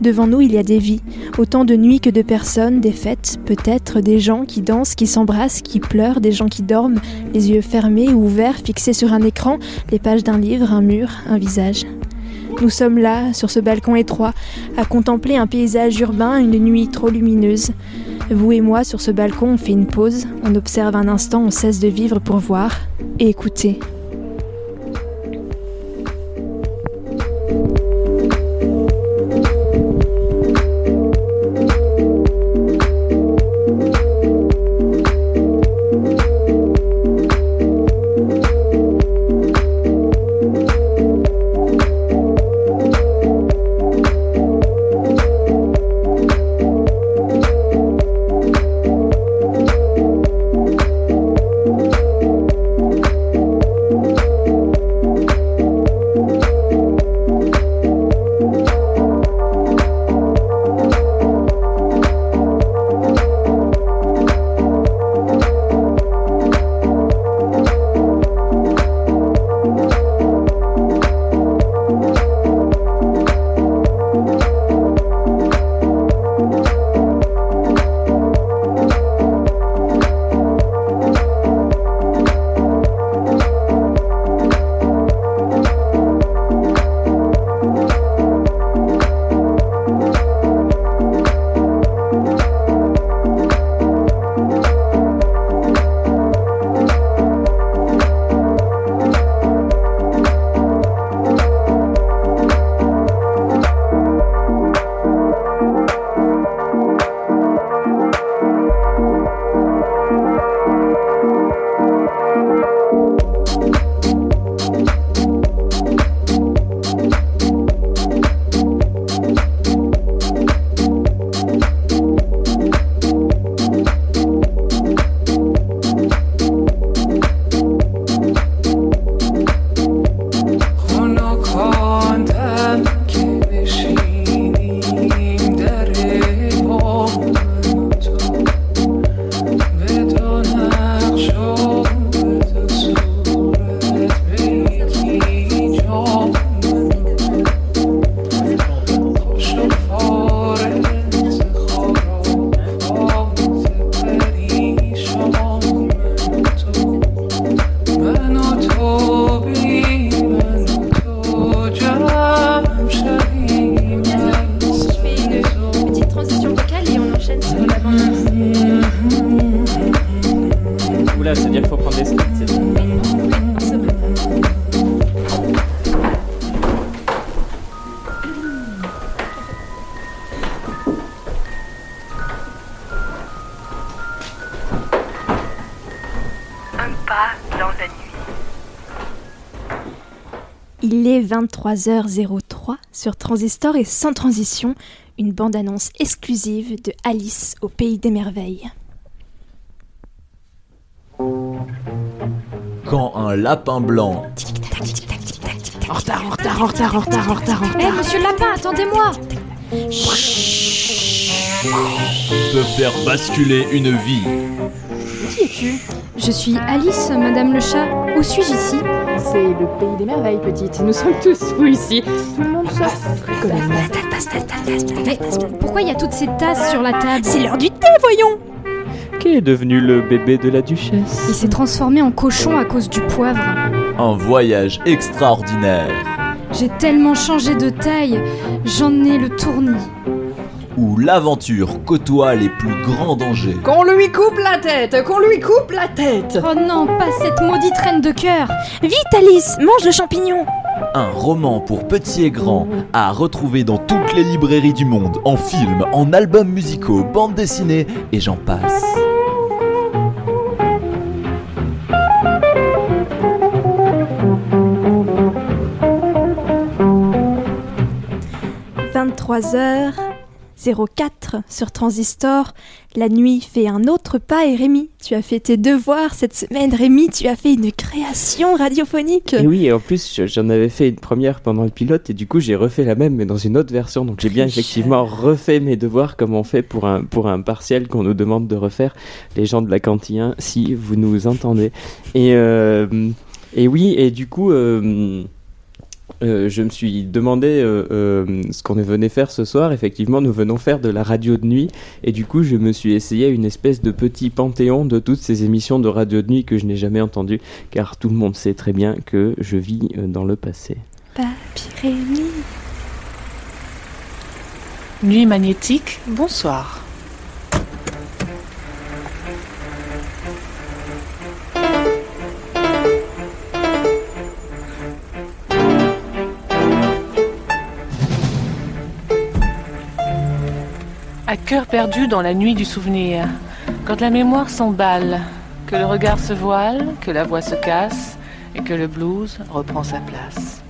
Devant nous, il y a des vies, autant de nuits que de personnes, des fêtes, peut-être, des gens qui dansent, qui s'embrassent, qui pleurent, des gens qui dorment, les yeux fermés ou ouverts, fixés sur un écran, les pages d'un livre, un mur, un visage. Nous sommes là, sur ce balcon étroit, à contempler un paysage urbain, une nuit trop lumineuse. Vous et moi, sur ce balcon, on fait une pause, on observe un instant, on cesse de vivre pour voir et écouter. 23h03 sur Transistor et sans transition, une bande-annonce exclusive de Alice au pays des merveilles. Quand un lapin blanc En retard, en retard, en retard, en retard, en retard, en Hé, retard. monsieur le lapin, attendez-moi peut faire basculer une vie. Qui es-tu? Je suis Alice, madame le chat. Où suis-je ici C'est le pays des merveilles, petite. Nous sommes tous fous ici. Tout le monde sort. Mais pourquoi il y a toutes ces tasses sur la table C'est l'heure du thé, voyons Qu'est devenu le bébé de la duchesse Il s'est transformé en cochon à cause du poivre. Un voyage extraordinaire J'ai tellement changé de taille, j'en ai le tournis. Où l'aventure côtoie les plus grands dangers. Qu'on lui coupe la tête Qu'on lui coupe la tête Oh non, pas cette maudite reine de cœur Vite, Alice, mange le champignon Un roman pour petits et grands à retrouver dans toutes les librairies du monde, en films, en albums musicaux, bandes dessinées et j'en passe. – 23h04 sur Transistor. La nuit fait un autre pas et Rémi, tu as fait tes devoirs cette semaine. Rémi, tu as fait une création radiophonique. Et oui, et en plus, je- j'en avais fait une première pendant le pilote, et du coup, j'ai refait la même, mais dans une autre version. Donc, j'ai bien effectivement refait mes devoirs comme on fait pour un, pour un partiel qu'on nous demande de refaire, les gens de la cantine, si vous nous entendez. Et, euh, et oui, et du coup. euh, euh, je me suis demandé euh, euh, ce qu'on venait faire ce soir. Effectivement, nous venons faire de la radio de nuit. Et du coup, je me suis essayé à une espèce de petit panthéon de toutes ces émissions de radio de nuit que je n'ai jamais entendues. Car tout le monde sait très bien que je vis euh, dans le passé. Papy Rémi. Nuit magnétique, bonsoir. À cœur perdu dans la nuit du souvenir, quand la mémoire s'emballe, que le regard se voile, que la voix se casse et que le blues reprend sa place.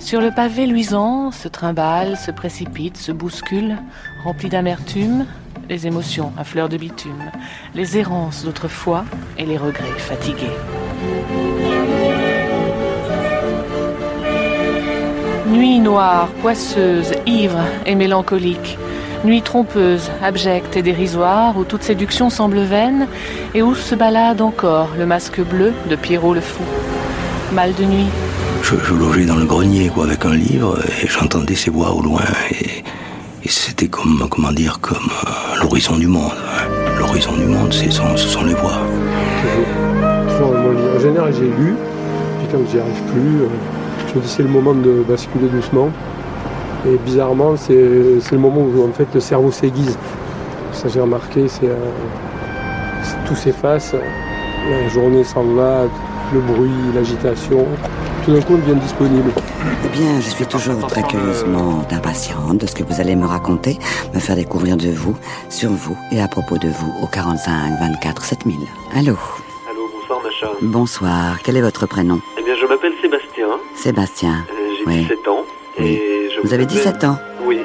Sur le pavé luisant, se trimballe, se précipite, se bouscule, rempli d'amertume, les émotions à fleur de bitume, les errances d'autrefois et les regrets fatigués. Nuit noire, poisseuse, ivre et mélancolique. Nuit trompeuse, abjecte et dérisoire, où toute séduction semble vaine, et où se balade encore le masque bleu de Pierrot le Fou. Mal de nuit, Je, je logeais dans le grenier quoi, avec un livre et j'entendais ces voix au loin et, et c'était comme, comment dire, comme euh, l'horizon du monde. hein. L'horizon du monde, c'est ce sont les voix. Toujours. En général, j'ai lu, puis quand j'y arrive plus, euh, je me dis c'est le moment de basculer doucement. Et bizarrement, c'est c'est le moment où en fait le cerveau s'aiguise. Ça j'ai remarqué, c'est euh, c'est- tout s'efface, la journée s'en va, le bruit, l'agitation, tout d'un coup on devient disponible. Eh bien, je suis toujours très curieusement impatiente de ce que vous allez me raconter, me faire découvrir de vous, sur vous et à propos de vous au 45 24 7000. Allô? Allô, bonsoir Macha. Bonsoir, quel est votre prénom? Eh bien, je m'appelle Sébastien, Sébastien. euh, j'ai Oui. 17 ans. Et je Vous avez appelle- 17 ans Oui.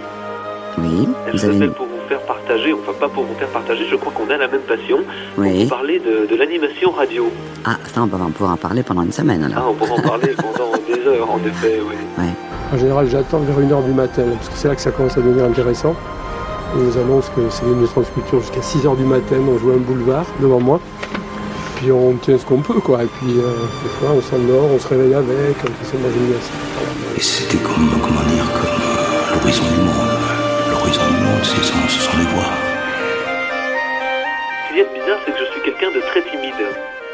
Oui, vous je avez une... pour vous faire partager, enfin pas pour vous faire partager, je crois qu'on a la même passion. Oui. Vous parlez de, de l'animation radio. Ah, ça, on va on pourra en parler pendant une semaine Ah, on pourra en parler pendant [LAUGHS] des heures, en effet, oui. En général, j'attends vers 1h du matin, parce que c'est là que ça commence à devenir intéressant. On nous annonce que c'est de sculpture jusqu'à 6h du matin, on joue un boulevard devant moi. Puis on tient ce qu'on peut, quoi. Et puis, euh, des fois, on s'endort, on se réveille avec, on une glace. Et c'était comme, comment dire, l'horizon du monde. L'horizon du monde, c'est ce sont les voix. Ce qu'il y a de bizarre, c'est que je suis quelqu'un de très timide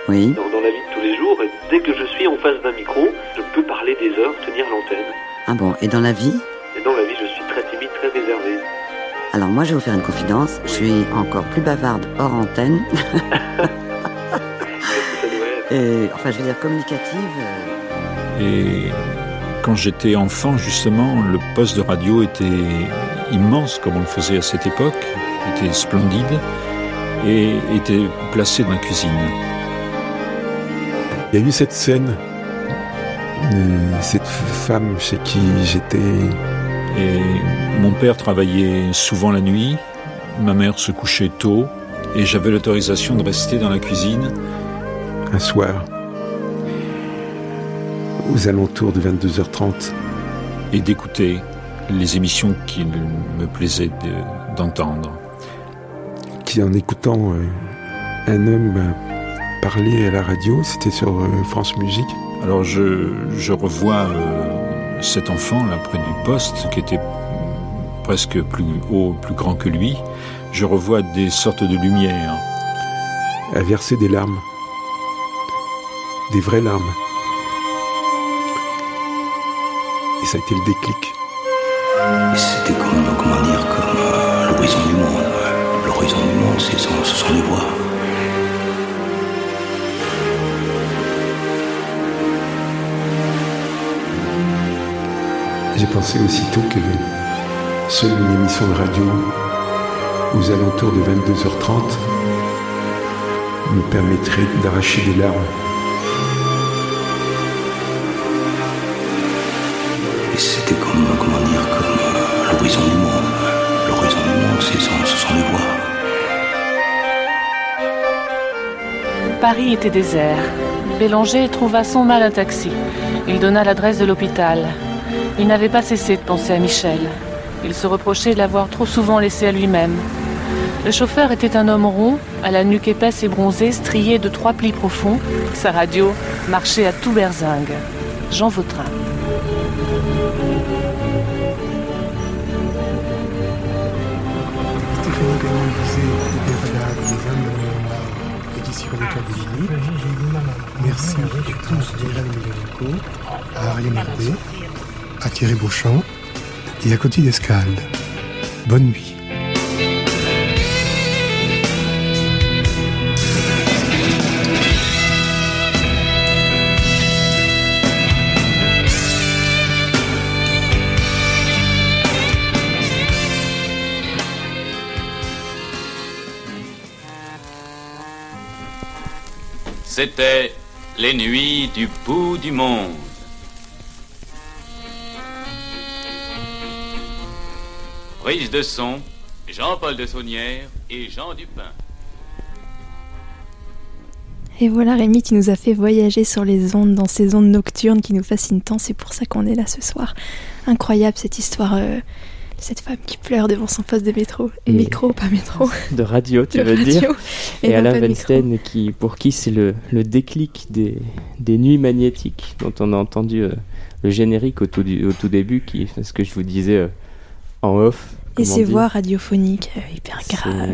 Oui. dans, dans la vie de tous les jours. Et dès que je suis en face d'un micro, je peux parler des heures, tenir l'antenne. Ah bon, et dans la vie? Et dans la vie, je suis très timide, très réservé. Alors moi, je vais vous faire une confidence. Je suis encore plus bavarde hors antenne. [LAUGHS] [LAUGHS] et, enfin, je veux dire communicative. euh, Et quand j'étais enfant, justement, le poste de radio était immense, comme on le faisait à cette époque, était splendide et était placé dans la cuisine. Il y a eu cette scène euh, cette femme chez qui j'étais. Et mon père travaillait souvent la nuit, ma mère se couchait tôt, et j'avais l'autorisation de rester dans la cuisine. Un soir, aux alentours de 22h30. Et d'écouter les émissions qu'il me plaisait de- d'entendre. Qui, en écoutant euh, un homme euh, parler à la radio, c'était sur euh, France Musique. Alors je, je revois euh, cet enfant là près du poste qui était presque plus haut, plus grand que lui. Je revois des sortes de lumières. à verser des larmes. Des vraies larmes. Et ça a été le déclic. C'était comme, comment dire, comme euh, l'horizon du monde. L'horizon du monde, son- ce sont les voix. J'ai pensé aussitôt que seule une émission de radio aux alentours de 22h30 me permettrait d'arracher des larmes. Paris était désert. Bélanger trouva son mal un taxi. Il donna l'adresse de l'hôpital. Il n'avait pas cessé de penser à Michel. Il se reprochait de l'avoir trop souvent laissé à lui-même. Le chauffeur était un homme rond, à la nuque épaisse et bronzée, striée de trois plis profonds. Sa radio marchait à tout berzingue. Jean Vautrin. Des. Merci à tous musicaux, à Ariane Herbet, à Thierry Beauchamp et à Coty d'Escalde. Bonne nuit. C'était les nuits du bout du monde. Prise de son, Jean-Paul de Saunière et Jean Dupin. Et voilà Rémi qui nous a fait voyager sur les ondes, dans ces ondes nocturnes qui nous fascinent tant, c'est pour ça qu'on est là ce soir. Incroyable cette histoire, euh, cette femme qui pleure devant son poste de métro. Et- Micro, pas métro. [LAUGHS] De radio, tu De veux radio, dire et Et, Alain Weinstein, qui, pour qui c'est le, le déclic des, des nuits magnétiques, dont on a entendu euh, le générique au tout, du- au tout début, qui est ce que je vous disais euh, en off. Et ses voix radiophoniques euh, hyper graves.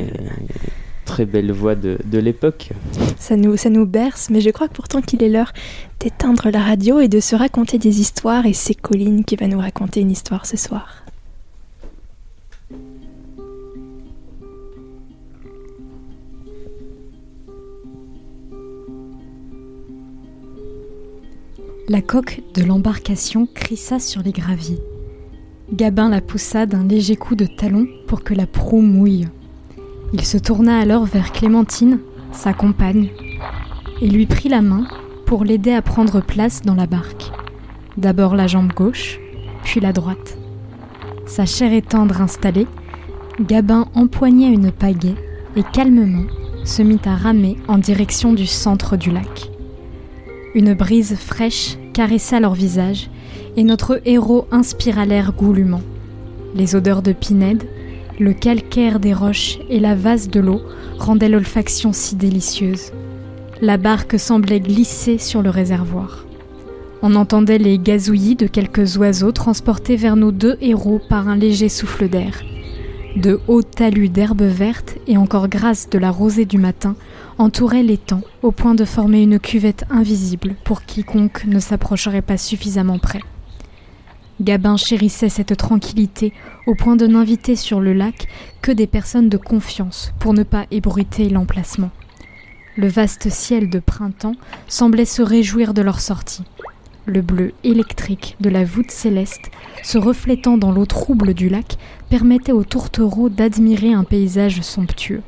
Très belle voix de, de l'époque. Ça nous, ça nous berce, mais je crois que pourtant qu'il est l'heure d'éteindre la radio et de se raconter des histoires. Et c'est Colline qui va nous raconter une histoire ce soir. La coque de l'embarcation crissa sur les graviers. Gabin la poussa d'un léger coup de talon pour que la proue mouille. Il se tourna alors vers Clémentine, sa compagne, et lui prit la main pour l'aider à prendre place dans la barque. D'abord la jambe gauche, puis la droite. Sa chair et tendre installée, Gabin empoigna une pagaie et calmement se mit à ramer en direction du centre du lac. Une brise fraîche caressa leur visage et notre héros inspira l'air goulûment. Les odeurs de pinède, le calcaire des roches et la vase de l'eau rendaient l'olfaction si délicieuse. La barque semblait glisser sur le réservoir. On entendait les gazouillis de quelques oiseaux transportés vers nos deux héros par un léger souffle d'air. De hauts talus d'herbes vertes et encore grasses de la rosée du matin entouraient l'étang au point de former une cuvette invisible pour quiconque ne s'approcherait pas suffisamment près. Gabin chérissait cette tranquillité au point de n'inviter sur le lac que des personnes de confiance pour ne pas ébruiter l'emplacement. Le vaste ciel de printemps semblait se réjouir de leur sortie. Le bleu électrique de la voûte céleste, se reflétant dans l'eau trouble du lac, permettait aux tourtereaux d'admirer un paysage somptueux.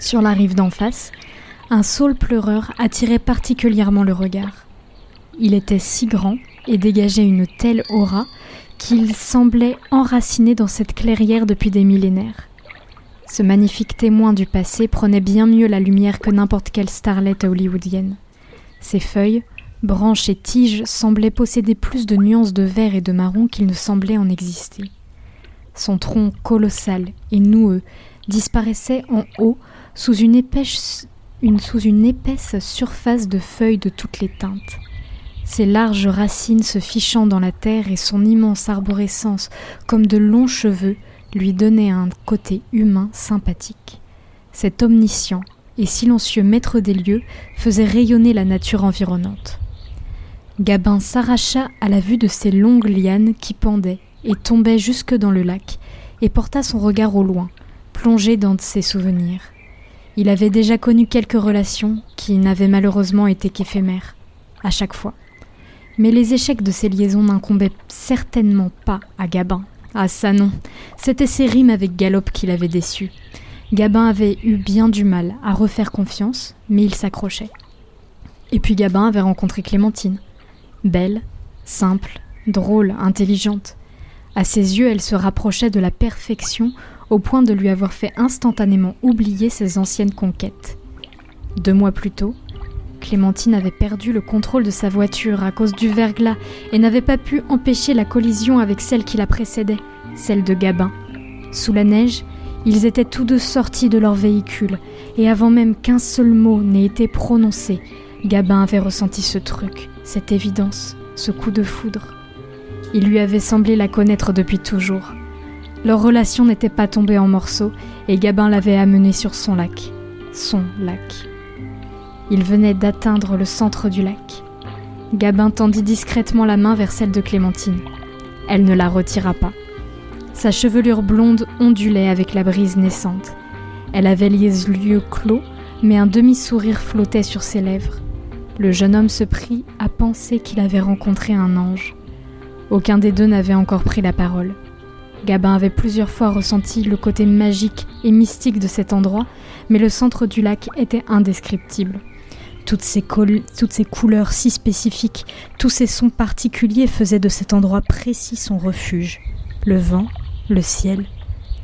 Sur la rive d'en face, un saule pleureur attirait particulièrement le regard. Il était si grand et dégageait une telle aura qu'il semblait enraciné dans cette clairière depuis des millénaires. Ce magnifique témoin du passé prenait bien mieux la lumière que n'importe quelle starlette hollywoodienne. Ses feuilles, branches et tiges semblaient posséder plus de nuances de vert et de marron qu'il ne semblait en exister. Son tronc colossal et noueux disparaissait en haut sous une épaisse, surface de feuilles de toutes les teintes. Ses larges racines se fichant dans la terre et son immense arborescence comme de longs cheveux lui donnaient un côté humain sympathique. Cet omniscient et silencieux maître des lieux faisait rayonner la nature environnante. Gabin s'arracha à la vue de ces longues lianes qui pendaient et tombaient jusque dans le lac, et porta son regard au loin, plongé dans ses souvenirs. Il avait déjà connu quelques relations qui n'avaient malheureusement été qu'éphémères, à chaque fois. Mais les échecs de ces liaisons n'incombaient certainement pas à Gabin. Ah ça non, c'était ses rimes avec Galop qui l'avaient déçu. Gabin avait eu bien du mal à refaire confiance, mais il s'accrochait. Et puis Gabin avait rencontré Clémentine. Belle, simple, drôle, intelligente. À ses yeux, elle se rapprochait de la perfection au point de lui avoir fait instantanément oublier ses anciennes conquêtes. Deux mois plus tôt, Clémentine avait perdu le contrôle de sa voiture à cause du verglas et n'avait pas pu empêcher la collision avec celle qui la précédait, celle de Gabin. Sous la neige, ils étaient tous deux sortis de leur véhicule, et avant même qu'un seul mot n'ait été prononcé, Gabin avait ressenti ce truc, cette évidence, ce coup de foudre. Il lui avait semblé la connaître depuis toujours. Leur relation n'était pas tombée en morceaux, et Gabin l'avait amenée sur son lac. Son lac. Il venait d'atteindre le centre du lac. Gabin tendit discrètement la main vers celle de Clémentine. Elle ne la retira pas. Sa chevelure blonde ondulait avec la brise naissante. Elle avait les yeux clos, mais un demi-sourire flottait sur ses lèvres. Le jeune homme se prit à penser qu'il avait rencontré un ange. Aucun des deux n'avait encore pris la parole. Gabin avait plusieurs fois ressenti le côté magique et mystique de cet endroit, mais le centre du lac était indescriptible. Toutes ces, couleurs si spécifiques, tous ces sons particuliers faisaient de cet endroit précis son refuge. Le vent, le ciel,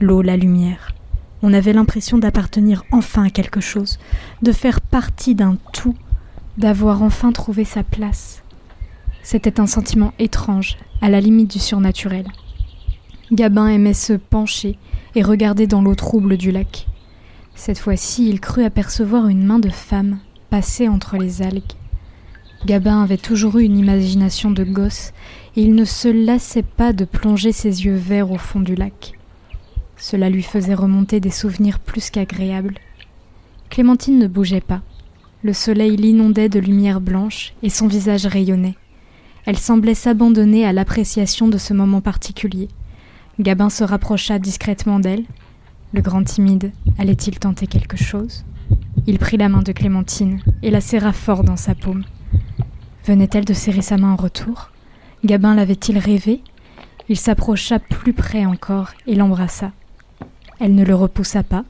l'eau, la lumière. On avait l'impression d'appartenir enfin à quelque chose, de faire partie d'un tout, d'avoir enfin trouvé sa place. C'était un sentiment étrange, à la limite du surnaturel. Gabin aimait se pencher et regarder dans l'eau trouble du lac. Cette fois-ci, il crut apercevoir une main de femme passer entre les algues. Gabin avait toujours eu une imagination de gosse et il ne se lassait pas de plonger ses yeux verts au fond du lac. Cela lui faisait remonter des souvenirs plus qu'agréables. Clémentine ne bougeait pas. Le soleil l'inondait de lumière blanche et son visage rayonnait. Elle semblait s'abandonner à l'appréciation de ce moment particulier. Gabin se rapprocha discrètement d'elle. Le grand timide allait-il tenter quelque chose? Il prit la main de Clémentine et la serra fort dans sa paume. Venait-elle de serrer sa main en retour? Gabin l'avait-il rêvé? Il s'approcha plus près encore et l'embrassa. Elle ne le repoussa pas,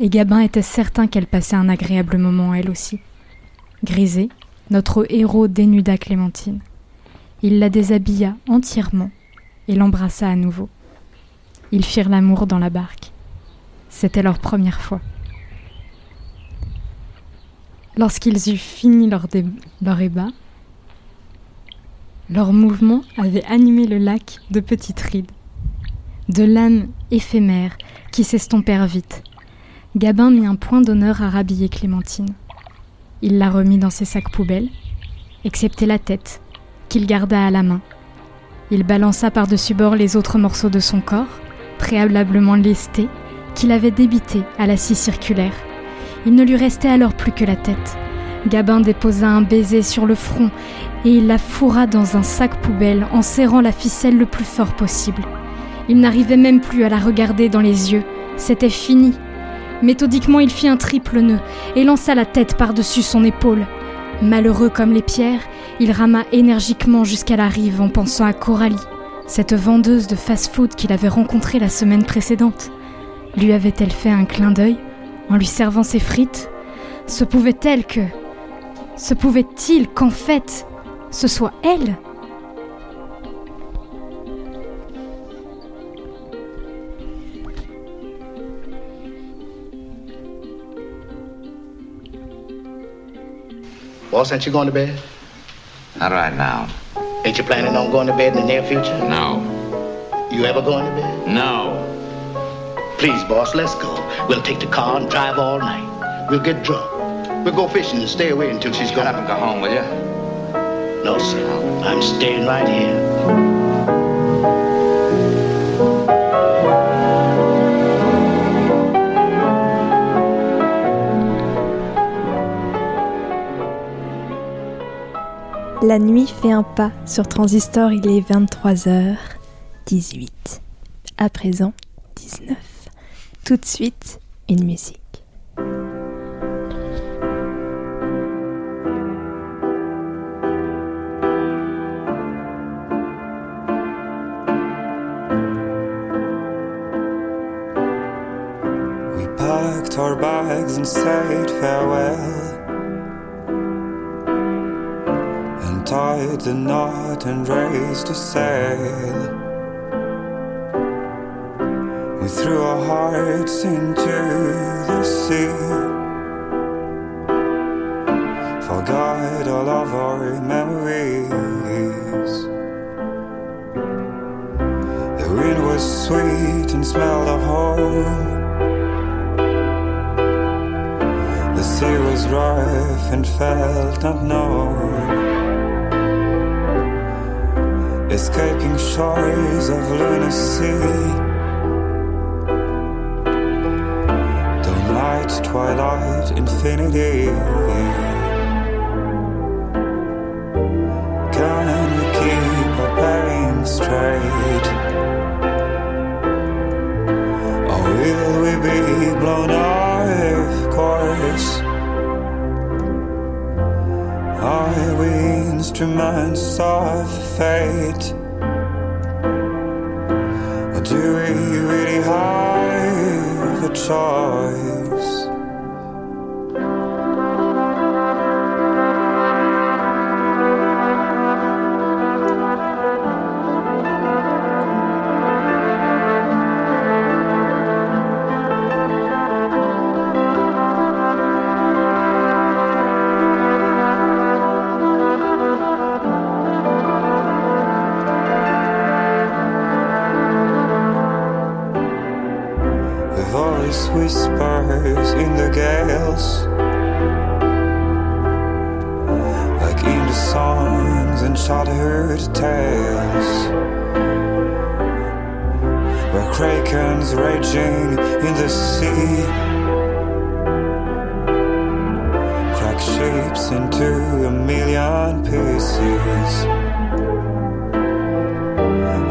et Gabin était certain qu'elle passait un agréable moment elle aussi. Grisé, notre héros dénuda Clémentine. Il la déshabilla entièrement et l'embrassa à nouveau. Ils firent l'amour dans la barque. C'était leur première fois. Lorsqu'ils eurent fini leur, leur ébat, leur mouvement avait animé le lac de petites rides, de lames éphémères qui s'estompèrent vite. Gabin mit un point d'honneur à rhabiller Clémentine. Il la remit dans ses sacs poubelles, excepté la tête, qu'il garda à la main. Il balança par-dessus bord les autres morceaux de son corps, préalablement lestés, qu'il avait débités à la scie circulaire. Il ne lui restait alors plus que la tête. Gabin déposa un baiser sur le front et il la fourra dans un sac poubelle en serrant la ficelle le plus fort possible. Il n'arrivait même plus à la regarder dans les yeux. C'était fini. Méthodiquement, il fit un triple nœud et lança la tête par-dessus son épaule. Malheureux comme les pierres, il rama énergiquement jusqu'à la rive en pensant à Coralie, cette vendeuse de fast-food qu'il avait rencontrée la semaine précédente. Lui avait-elle fait un clin d'œil en lui servant ses frites? Se pouvait-elle que... Se pouvait-il qu'en fait, ce soit elle? Boss, ain't you going to bed? Not right now. Ain't you planning on going to bed in the near future? No. You ever going to bed? No. Please, boss, let's go. We'll take the car and drive all night. We'll get drunk. We'll go fishing and stay away until she's gone. Shut up and go home, will you? No, sir. I'm staying right here. La nuit fait un pas sur Transistor, il est 23h18. À présent, 19. Tout de suite, une musique. Our bags and said farewell. Tied the knot and raised a sail. We threw our hearts into the sea. Forgot all of our memories. The wind was sweet and smelled of home. The sea was rough and felt unknown. Escaping shores of lunacy. Dawn light, twilight, infinity. Can we keep our bearings straight? Or will we be blown off course? Are we instruments of fate?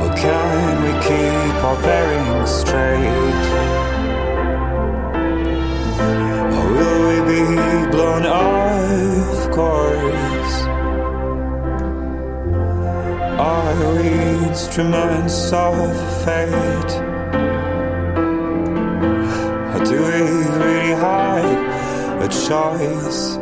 Or can we keep our bearings straight? Or will we be blown off course? Are we instruments of fate? Or do we really have a choice?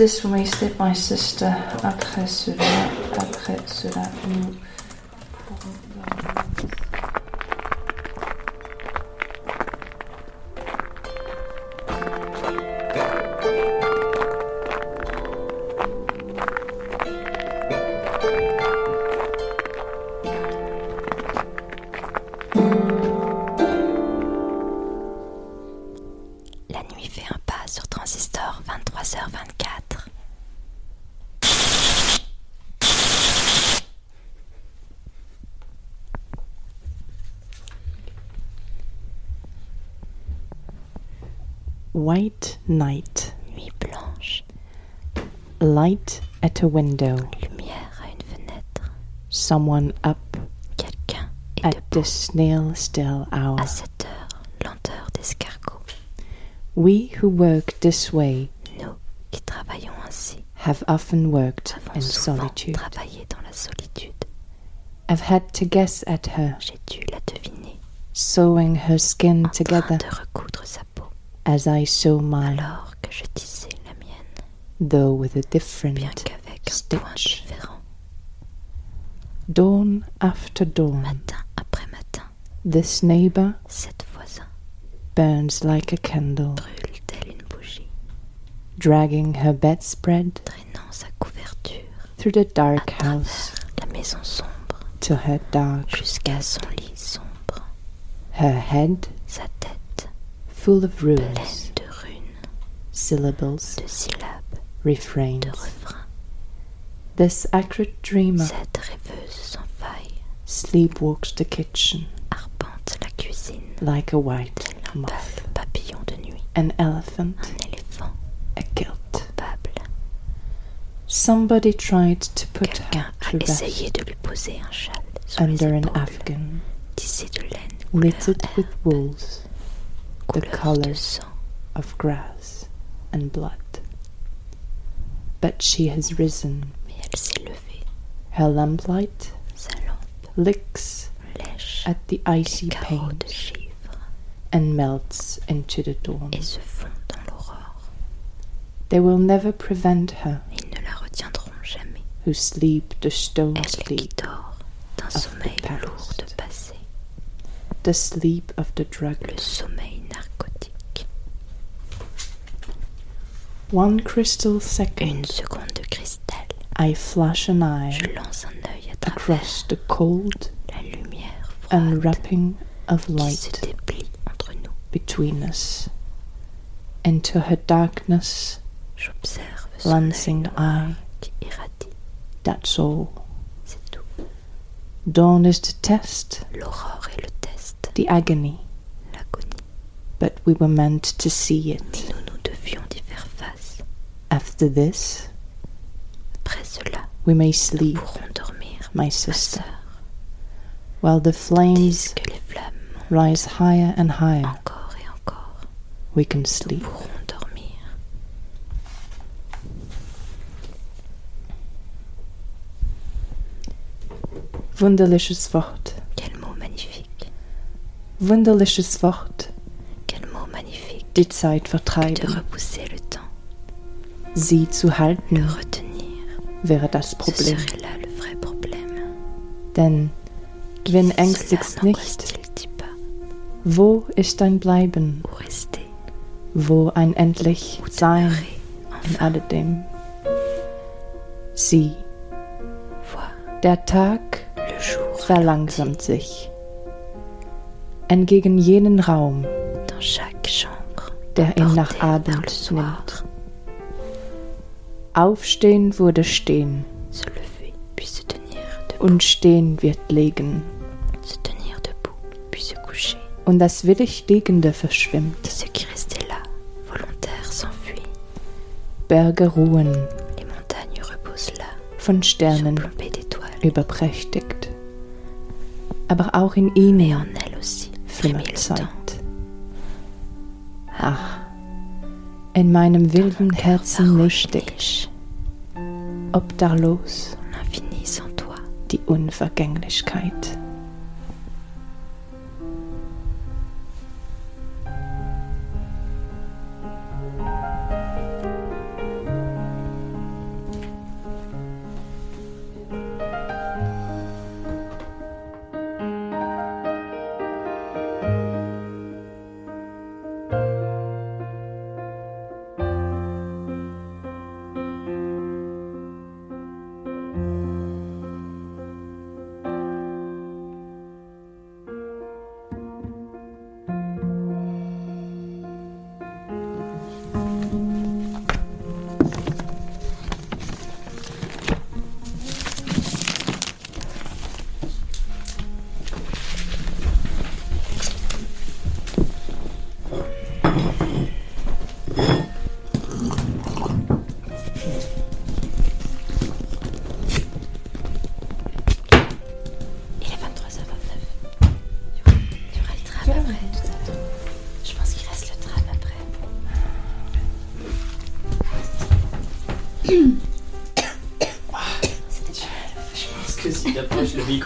This, sleep, my sister. Après cela, après cela, nous White night. Nuit blanche. Light at a window. Lumière à une fenêtre. Someone up Quelqu'un at the snail still hour. à cette heure. Lenteur d'escargot. We who work this way Nous qui travaillons ainsi have often worked avons in souvent solitude. travaillé dans la solitude. I've had to guess at her, J'ai dû la deviner. sewing her skin en train together de sa peau as I sew mine, alors que je tissais la mienne, though with a different bien qu'avec un point stitch. différent. Dawn after dawn, Matin après matin, this neighbor cet voisin. burns like a candle, brûle telle une bougie, dragging her bedspread traînant sa couverture. through the à dark house. la maison sombre. To her dark jusqu'à son lit sombre, her head full of runes, de runes, syllables, de syllabes, refrains. de refrains. This accurate dreamer Cette rêveuse sans faille sleepwalks the kitchen arpente la cuisine, like a white moth, papillon de nuit, an elephant, un éléphant. A coupable. Somebody tried to put her to rest de lui poser un châle sur under an afghan, tissé de laine knitted with wools, the couleur de colors sang, of grass and blood. But she has risen. mais elle s'est levée, Her lamplight sa lampe licks lèche at the les icy carreaux de panes givre and melts into the dawn. et se fond dans l'aurore. They will never prevent her Ils ne la retiendront jamais. who sleep the stone Elle qui sleep, dort d'un of the sommeil past. lourd de passé, the sleep of the drugged. One crystal second, Une seconde de cristal, I flash an eye je lance un œil à travers across the cold la lumière froide unwrapping of qui se light déplie entre nous. between us. Into her darkness, J'observe son lancing eye, qui irradie, that's all. c'est tout. Dawn is the test, L'aurore est le test, the agony, l'agonie. but we were meant to see it. Mais nous, nous devions y faire face. After this, Après cela, we may nous sleep, pourrons dormir, my sister, while the flames que les flammes rise higher and higher. encore et encore, We can nous sleep. pourrons dormir. Wunderliches Wort. Quel mot magnifique, Wunderliches Wort. quel mot magnifique Die Zeit de vertreiben. repousser le sie zu halten, wäre das Problem. Denn wenn ängstigst nicht, wo ist dein Bleiben? Wo ein endlich Sein in alledem? Sieh, der Tag verlangsamt sich. Entgegen jenen Raum, der ihn nach Adem nimmt. Aufstehen wurde stehen se lever puis se tenir debout und stehen wird liegen. se tenir debout puis se coucher und das willig Liegende verschwimmt. Ce qui restait là, volontaire, s'enfuit. Berge ruhen, Les montagnes reposent là, von Sternen überprächtigt. Aber auch in ihnen En elle aussi, flimmert Zeit. Ach, in meinem wilden Herzen nichtig, obdachlos, die Unvergänglichkeit.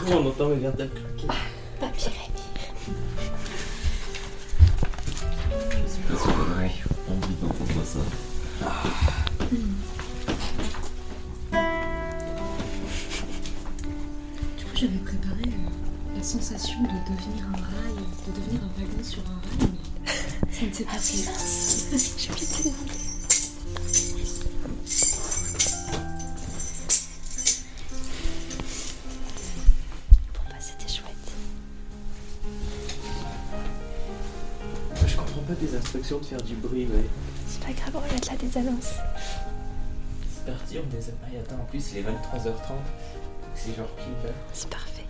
T'approches le micro, on entend le verre claquer. Papy Parti, on attends, en plus, il est 23h30. C'est genre pile. C'est parfait.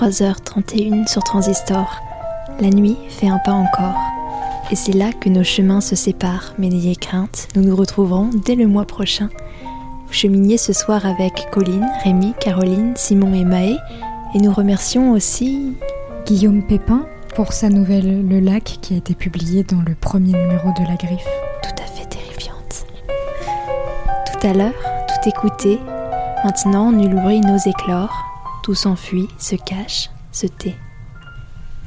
23h31 sur Transistor. La nuit fait un pas encore. Et c'est là que nos chemins se séparent, mais n'ayez crainte, nous nous retrouverons dès le mois prochain. Vous cheminiez ce soir avec Colline, Rémi, Caroline, Simon et Maë, et nous remercions aussi Guillaume Pépin pour sa nouvelle Le Lac qui a été publiée dans le premier numéro de La Griffe. tout à fait terrifiante. Tout à l'heure, tout écouté, maintenant nul bruit n'ose éclore, tout s'enfuit, se cache, se tait.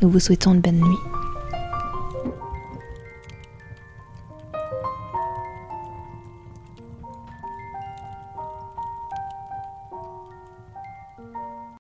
Nous vous souhaitons une bonne nuit.